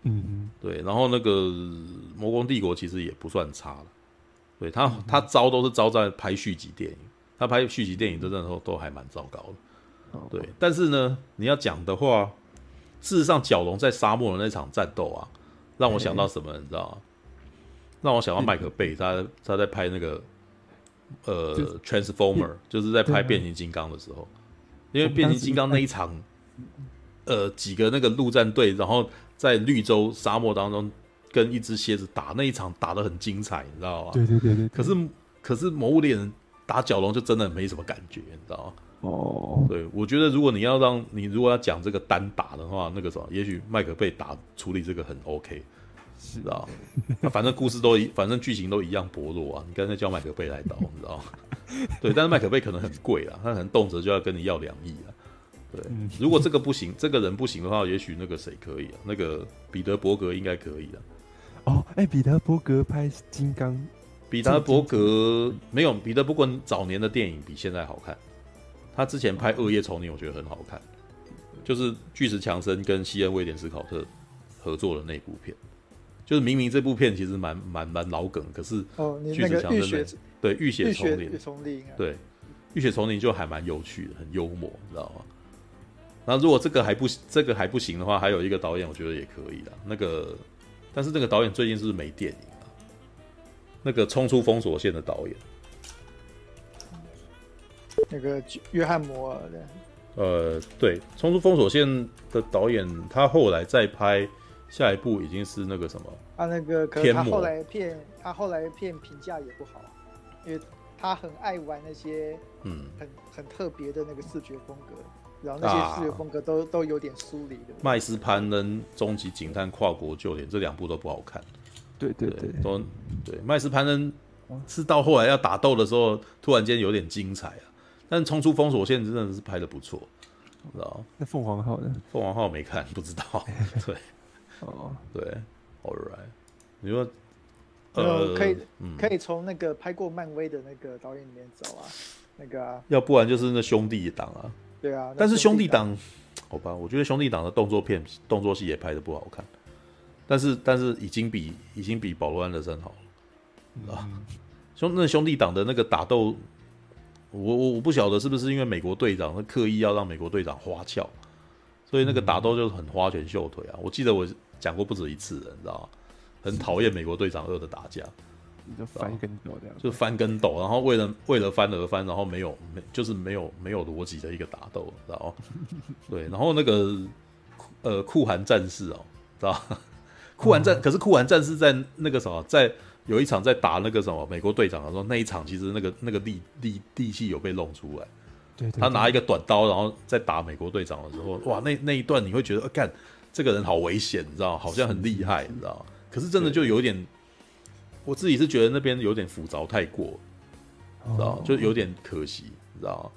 [SPEAKER 3] 嗯嗯，
[SPEAKER 1] 对。然后那个《魔宫帝国》其实也不算差了。对他，他招都是招在拍续集电影，他拍续集电影都那时候都还蛮糟糕的。对，但是呢，你要讲的话，事实上，角龙在沙漠的那场战斗啊，让我想到什么，你知道吗？让我想到麦克贝，他他在拍那个呃 Transformer，就是在拍变形金刚的时候，因为变形金刚那一场，呃，几个那个陆战队，然后在绿洲沙漠当中。跟一只蝎子打那一场打得很精彩，你知道吗？
[SPEAKER 3] 对对对对。
[SPEAKER 1] 可是可是魔物猎人打角龙就真的没什么感觉，你知道吗？
[SPEAKER 3] 哦。
[SPEAKER 1] 对，我觉得如果你要让你如果要讲这个单打的话，那个什么，也许麦克贝打处理这个很 OK。知道？那 反正故事都一，反正剧情都一样薄弱啊。你干脆叫麦克贝来导，你知道吗？对，但是麦克贝可能很贵啊，他可能动辄就要跟你要两亿啊。对，如果这个不行，这个人不行的话，也许那个谁可以啊？那个彼得伯格应该可以啊。
[SPEAKER 3] 哦，哎、欸，彼得伯格拍金刚，
[SPEAKER 1] 彼得伯格没有彼得伯格早年的电影比现在好看。他之前拍《恶夜丛林》，我觉得很好看，就是巨石强森跟西恩威廉斯考特合作的那部片。就是明明这部片其实蛮蛮蛮老梗，可是
[SPEAKER 2] 哦，你那个浴血
[SPEAKER 1] 对浴血丛林，
[SPEAKER 2] 林
[SPEAKER 1] 对浴血丛林就还蛮有趣的，很幽默，你知道吗？那如果这个还不这个还不行的话，还有一个导演我觉得也可以的，那个但是那个导演最近是不是没电影啊？那个冲出封锁线的导演，
[SPEAKER 2] 那个约翰摩尔的，
[SPEAKER 1] 呃，对，冲出封锁线的导演，他后来再拍。下一部已经是那个什么？
[SPEAKER 2] 他那个，可是他后来片，他后来片评价也不好，因为他很爱玩那些嗯很很特别的那个视觉风格，然后那些视觉风格都、啊、都有点疏离的。
[SPEAKER 1] 麦斯潘恩终极警探跨国救援这两部都不好看。
[SPEAKER 3] 对对对，
[SPEAKER 1] 对，都对。麦斯潘恩是到后来要打斗的时候，突然间有点精彩啊！但冲出封锁线真的是拍的不错，知道？
[SPEAKER 3] 那凤凰号呢？
[SPEAKER 1] 凤凰号没看，不知道。对。哦，对，All right，你说，
[SPEAKER 2] 呃，可以，嗯、可以从那个拍过漫威的那个导演里面走啊，那个、啊，
[SPEAKER 1] 要不然就是那兄弟档啊，
[SPEAKER 2] 对啊，
[SPEAKER 1] 但是兄弟党，好吧，我觉得兄弟党的动作片、动作戏也拍的不好看，但是，但是已经比已经比保罗安德森好了，兄那兄弟党的那个打斗，我我我不晓得是不是因为美国队长他刻意要让美国队长花俏，所以那个打斗就是很花拳绣腿啊，我记得我。讲过不止一次了，你知道吗？很讨厌美国队长二的打架，
[SPEAKER 3] 就翻跟斗这样，
[SPEAKER 1] 就翻跟斗，然后为了为了翻而翻，然后没有没就是没有没有逻辑的一个打斗，知道吗？对，然后那个呃酷寒战士哦，知道？酷寒战，可是酷寒战士在那个什么，在有一场在打那个什么美国队长的时候，那一场其实那个那个力力力气有被弄出来，
[SPEAKER 3] 对，
[SPEAKER 1] 他拿一个短刀，然后在打美国队长的时候，哇，那那一段你会觉得，干、呃。这个人好危险，你知道，好像很厉害，你知道。可是真的就有点，我自己是觉得那边有点复杂太过，知道，就有点可惜，你知道。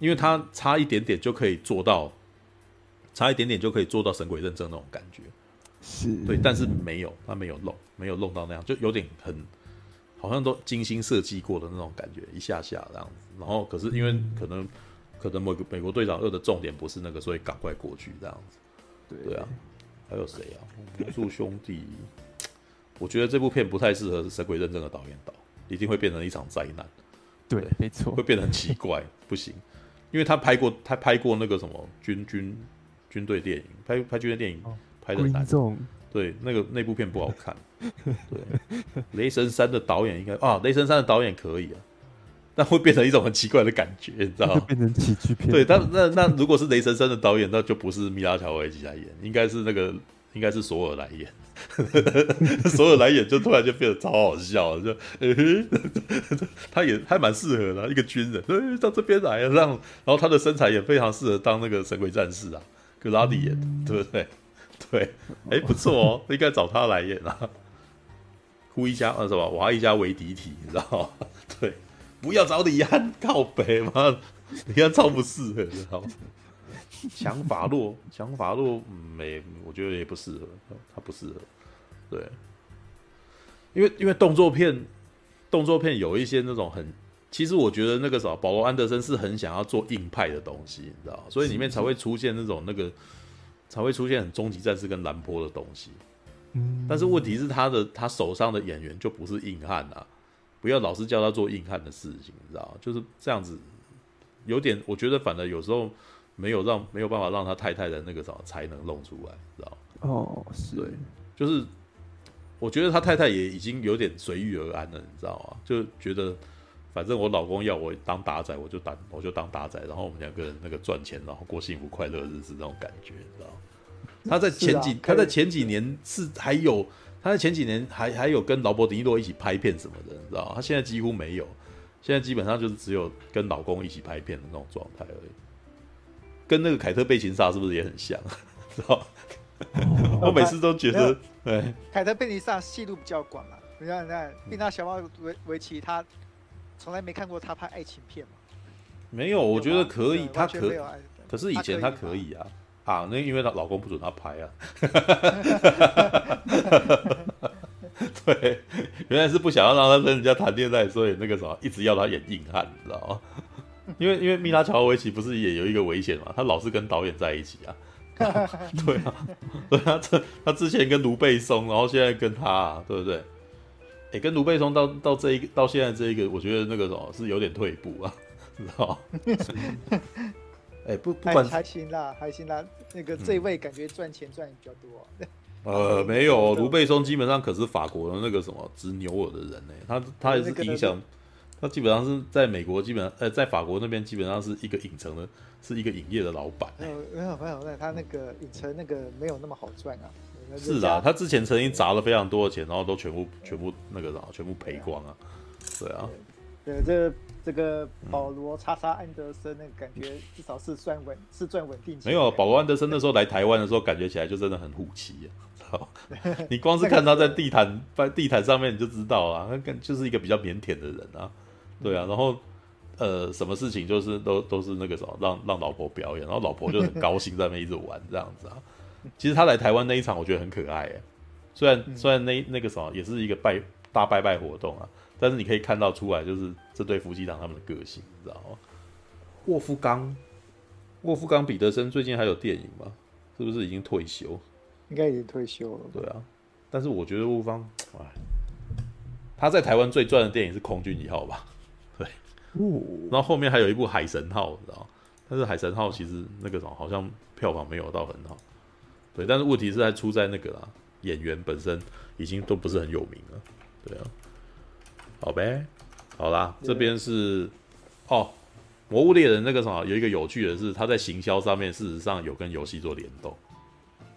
[SPEAKER 1] 因为他差一点点就可以做到，差一点点就可以做到神鬼认证那种感觉，
[SPEAKER 3] 是
[SPEAKER 1] 对，但是没有，他没有弄，没有弄到那样，就有点很，好像都精心设计过的那种感觉，一下下这样子。然后可是因为可能，可能美美国队长二的重点不是那个，所以赶快过去这样子。对啊，还有谁啊？魔术兄弟，我觉得这部片不太适合神鬼认证的导演导，一定会变成一场灾难。
[SPEAKER 3] 对，对没错，
[SPEAKER 1] 会变得很奇怪，不行，因为他拍过，他拍过那个什么军军军队电影，拍拍军队电影拍的难，对，那个那部片不好看。对，雷神三的导演应该啊，雷神三的导演可以啊。但会变成一种很奇怪的感觉，你知道吗？
[SPEAKER 3] 变成喜剧片。
[SPEAKER 1] 对，但那那如果是雷神三的导演，那就不是米拉乔维奇来演，应该是那个应该是索尔来演。索尔来演就突然就变得超好笑，就、欸、他也还蛮适合的，一个军人，欸、到这边来让，然后他的身材也非常适合当那个神鬼战士啊，格拉迪演的，嗯、对不对？对，哎、欸，不错哦，应该找他来演啊。呼一家呃什么，娃一家为敌体，你知道吗？对。不要找李安靠北嘛，李安超不适合，知道吗？强法洛，强法洛没，我觉得也不适合，他不适合。对，因为因为动作片，动作片有一些那种很，其实我觉得那个啥，保罗安德森是很想要做硬派的东西，你知道，所以里面才会出现那种那个，才会出现很终极战士跟兰波的东西。嗯，但是问题是他的他手上的演员就不是硬汉啊。不要老是叫他做硬汉的事情，你知道就是这样子，有点我觉得反而有时候没有让没有办法让他太太的那个什么才能弄出来，知道
[SPEAKER 3] 哦，是
[SPEAKER 1] 对，就是我觉得他太太也已经有点随遇而安了，你知道吗？就觉得反正我老公要我当打仔，我就当我就当打仔，然后我们两个人那个赚钱，然后过幸福快乐日子那种感觉，你知道他在前几、啊、他在前几年是还有。他在前几年还还有跟劳勃·迪尼洛一起拍片什么的，你知道？他现在几乎没有，现在基本上就是只有跟老公一起拍片的那种状态而已。跟那个凯特·贝琴萨是不是也很像？知道？我每次都觉得，对，
[SPEAKER 2] 凯特·贝尼萨戏路比较广嘛。你看，你看，冰岛小猫维维奇，他从来没看过他拍爱情片嘛？
[SPEAKER 1] 没有，我觉得可以，他可，可是以前他可以啊，啊，那因为她老公不准他拍啊。对，原来是不想要让他跟人家谈恋爱，所以那个什么一直要他演硬汉，你知道吗？因为因为米拉乔维奇不是也有一个危险嘛？他老是跟导演在一起啊。对啊，对啊，这他之前跟卢贝松，然后现在跟他，啊，对不对？哎，跟卢贝松到到这一个到现在这一个，我觉得那个什么是有点退步啊，知道吗？哎，不不管
[SPEAKER 2] 还行啦，还行啦。那个这位感觉赚钱赚的比较多，啊。
[SPEAKER 1] 呃，没有，卢贝松基本上可是法国的那个什么执牛耳的人呢，他他也是影响。他基本上是在美国，基本上呃，在法国那边基本上是一个影城的，是一个影业的老板。
[SPEAKER 2] 没有没有没有，那他那个影城那个没有那么好赚啊。
[SPEAKER 1] 是啊，他之前曾经砸了非常多的钱，然后都全部全部那个啥，全部赔光啊。对啊。
[SPEAKER 2] 对，对这个这个保罗叉叉安德森那个感觉至少是算稳，是赚稳定。
[SPEAKER 1] 没有，保罗安德森那时候来台湾的时候，感觉起来就真的很虎气啊。你光是看他在地毯在地毯上面你就知道啊，他跟就是一个比较腼腆的人啊。对啊，然后，呃，什么事情就是都都是那个什么，让让老婆表演，然后老婆就很高兴在那边一直玩这样子啊。其实他来台湾那一场，我觉得很可爱哎。虽然虽然那那个什么也是一个拜大拜拜活动啊，但是你可以看到出来，就是这对夫妻档他们的个性，你知道吗？沃夫冈，沃夫冈彼得森最近还有电影吗？是不是已经退休？
[SPEAKER 2] 应该已经退休了。
[SPEAKER 1] 对啊，但是我觉得沃夫冈，哎，他在台湾最赚的电影是《空军一号》吧？然后后面还有一部《海神号》，你知道？但是《海神号》其实那个什么，好像票房没有到很好。对，但是问题是还出在那个啦，演员本身已经都不是很有名了。对啊，好呗，好啦，这边是哦，《魔物猎人》那个什么，有一个有趣的是，他在行销上面事实上有跟游戏做联动，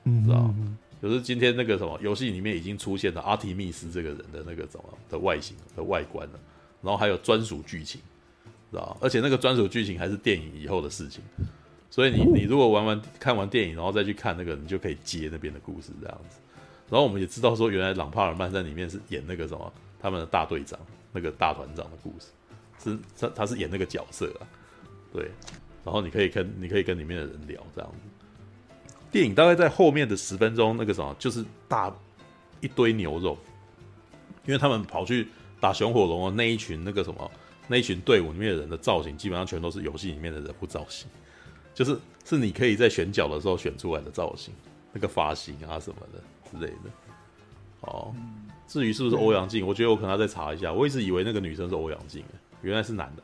[SPEAKER 1] 嗯，知道？就是今天那个什么游戏里面已经出现了阿提密斯这个人的那个什么的外形的外观了，然后还有专属剧情。而且那个专属剧情还是电影以后的事情，所以你你如果玩完看完电影，然后再去看那个，你就可以接那边的故事这样子。然后我们也知道说，原来朗帕尔曼在里面是演那个什么，他们的大队长，那个大团长的故事，是他他是演那个角色啊。对，然后你可以跟你可以跟里面的人聊这样子。电影大概在后面的十分钟，那个什么就是大一堆牛肉，因为他们跑去打熊火龙的那一群那个什么。那一群队伍里面的人的造型，基本上全都是游戏里面的人物造型，就是是你可以在选角的时候选出来的造型，那个发型啊什么的之类的。哦，至于是不是欧阳靖，我觉得我可能要再查一下。我一直以为那个女生是欧阳靖，原来是男的。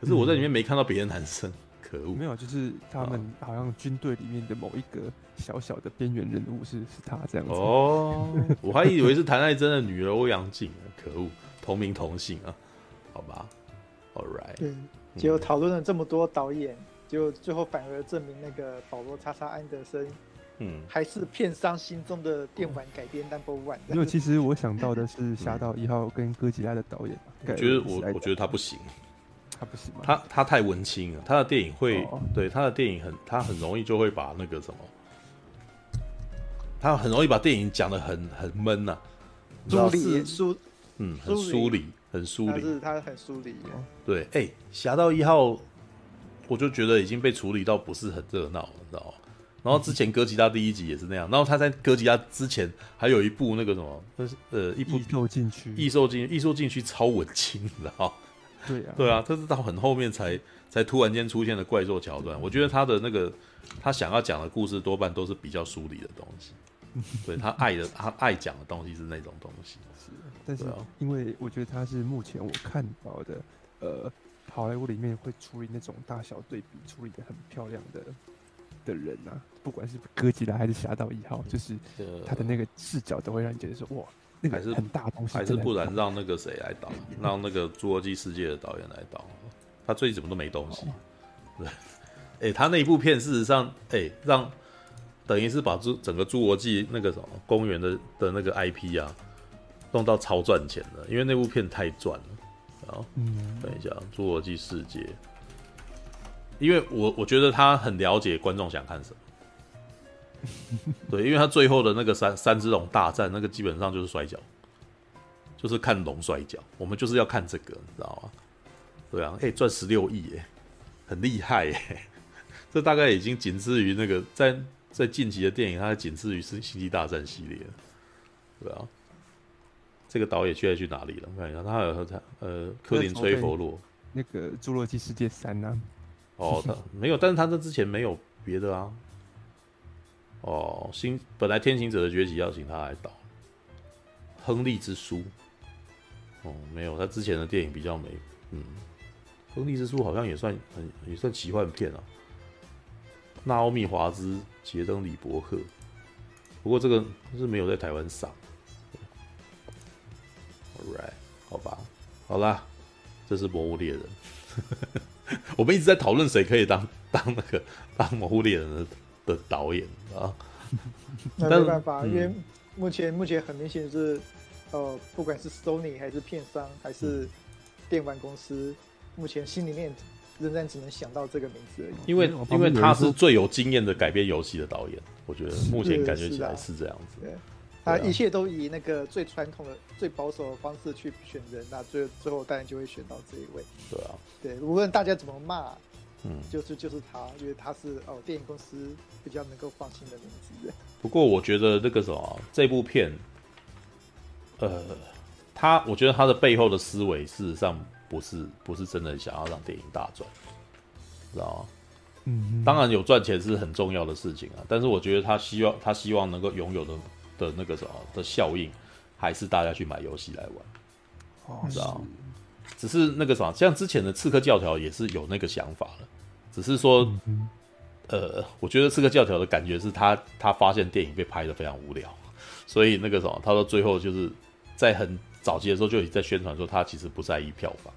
[SPEAKER 1] 可是我在里面没看到别的男生，可恶！
[SPEAKER 3] 没有，就是他们好像军队里面的某一个小小的边缘人物是是他这样子。
[SPEAKER 1] 哦，我还以为是谭爱珍的女儿欧阳靖，可恶，同名同姓啊，好吧。All right.
[SPEAKER 2] 对，结果讨论了这么多导演，结果最后反而证明那个保罗叉叉安德森，嗯，还是片商心中的电玩改编 number one。
[SPEAKER 3] 因为其实我想到的是《侠盗一号》跟哥吉拉的导演，
[SPEAKER 1] 我觉得我我觉得他不行，
[SPEAKER 3] 他不行吗？
[SPEAKER 1] 他他太文青了，他的电影会、哦、对他的电影很，他很容易就会把那个什么，他很容易把电影讲的很很闷呐、啊，
[SPEAKER 2] 疏离疏，
[SPEAKER 1] 嗯，很疏离。很疏离，
[SPEAKER 2] 是他很疏离。
[SPEAKER 1] 对，哎、欸，侠盗一号，我就觉得已经被处理到不是很热闹，你知道吗？然后之前哥吉拉第一集也是那样，然后他在哥吉拉之前还有一部那个什么，那是呃一部
[SPEAKER 3] 异兽禁区，
[SPEAKER 1] 异兽禁异兽禁区超文青，你知道吗？
[SPEAKER 3] 对啊，
[SPEAKER 1] 对啊，他是到很后面才才突然间出现的怪兽桥段。我觉得他的那个他想要讲的故事多半都是比较疏离的东西。对，他爱的，他爱讲的东西是那种东西，是。
[SPEAKER 3] 但是因为我觉得他是目前我看到的，呃，好莱坞里面会处理那种大小对比处理的很漂亮的的人啊，不管是哥吉拉还是侠盗一号，就是他的那个视角都会让你觉得说哇，那个很大东西。
[SPEAKER 1] 还是不然让那个谁来导，让那个《侏罗纪世界》的导演来导，他最近怎么都没东西。对，哎、欸，他那一部片事实上，哎、欸，让。等于是把猪整个侏罗纪那个什么公园的的那个 IP 啊，弄到超赚钱的，因为那部片太赚了。好，嗯，等一下，侏罗纪世界，因为我我觉得他很了解观众想看什么，对，因为他最后的那个三三只龙大战，那个基本上就是摔跤，就是看龙摔跤。我们就是要看这个，你知道吗？对啊，哎、欸，赚十六亿，哎，很厉害，哎，这大概已经仅次于那个在在近期的电影，它仅次于是星际大战系列，对啊。这个导演现在去哪里了？我看一下，他有他呃，科林·崔佛洛
[SPEAKER 3] 那个《侏罗纪世界三》呢？
[SPEAKER 1] 哦，他没有，但是他这之前没有别的啊。哦，新本来《天行者的崛起》要请他来导，《亨利之书》哦，没有，他之前的电影比较没，嗯，《亨利之书》好像也算很也算奇幻片啊。纳奥米·华兹、杰登·李伯克，不过这个是没有在台湾上。Right，好吧，好啦，这是《魔物猎人》。我们一直在讨论谁可以当 当那个当《魔物猎人》的的导演啊。
[SPEAKER 2] 那没办法，因为目前目前很明显是，呃，不管是 Sony 还是片商还是电玩公司，嗯、目前心里面仍然只能想到这个名字而已。
[SPEAKER 1] 因为因为他是最有经验的改编游戏的导演，我觉得目前感觉起来是这样子。
[SPEAKER 2] 他一切都以那个最传统的、最保守的方式去选人，那最最后当然就会选到这一位。
[SPEAKER 1] 对啊，
[SPEAKER 2] 对，无论大家怎么骂，嗯，就是就是他，因为他是哦，电影公司比较能够放心的名字。
[SPEAKER 1] 不过我觉得那个什么，这部片，呃，他我觉得他的背后的思维，事实上不是不是真的想要让电影大赚，知道吗？嗯，当然有赚钱是很重要的事情啊，但是我觉得他希望他希望能够拥有的。的那个什么的效应，还是大家去买游戏来玩，哦，知道？只是那个什么，像之前的《刺客教条》也是有那个想法的，只是说，嗯、呃，我觉得《刺客教条》的感觉是他他发现电影被拍的非常无聊，所以那个什么，他到最后就是在很早期的时候就已经在宣传说他其实不在意票房，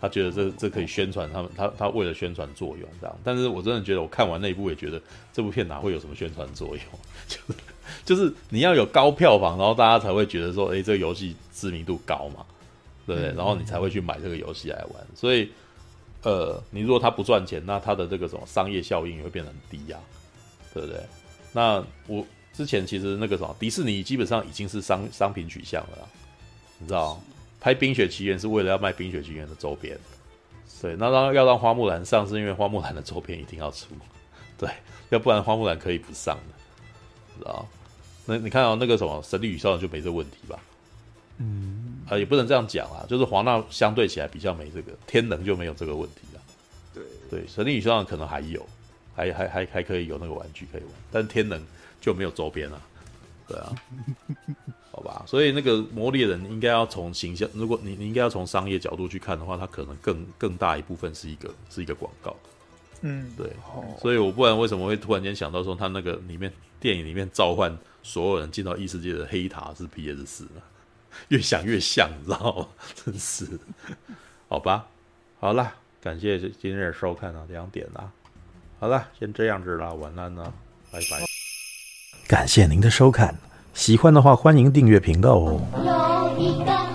[SPEAKER 1] 他觉得这这可以宣传他们，他他为了宣传作用这样。但是我真的觉得我看完那一部也觉得这部片哪会有什么宣传作用，就是。就是你要有高票房，然后大家才会觉得说，哎、欸，这个游戏知名度高嘛，对不对？然后你才会去买这个游戏来玩。所以，呃，你如果它不赚钱，那它的这个什么商业效应也会变得很低呀、啊，对不对？那我之前其实那个什么，迪士尼基本上已经是商商品取向了啦，你知道，拍《冰雪奇缘》是为了要卖《冰雪奇缘》的周边，对，那让要让花木兰上，是因为花木兰的周边一定要出，对，要不然花木兰可以不上的。知道，那你看到、哦、那个什么《神力女超人》就没这问题吧？嗯，啊，也不能这样讲啊，就是华纳相对起来比较没这个，天能就没有这个问题了。对对，《神力女超人》可能还有，还还还还可以有那个玩具可以玩，但天能就没有周边了。对啊，好吧，所以那个《魔猎人》应该要从形象，如果你你应该要从商业角度去看的话，它可能更更大一部分是一个是一个广告。嗯，对，所以我不然为什么会突然间想到说，他那个里面电影里面召唤所有人进到异世界的黑塔是 PS 四呢？越想越像，你知道吗？真是，好吧，好了，感谢今日收看啊，两点啦，好啦，先这样子啦，晚安啦，拜拜。感谢您的收看，喜欢的话欢迎订阅频道哦。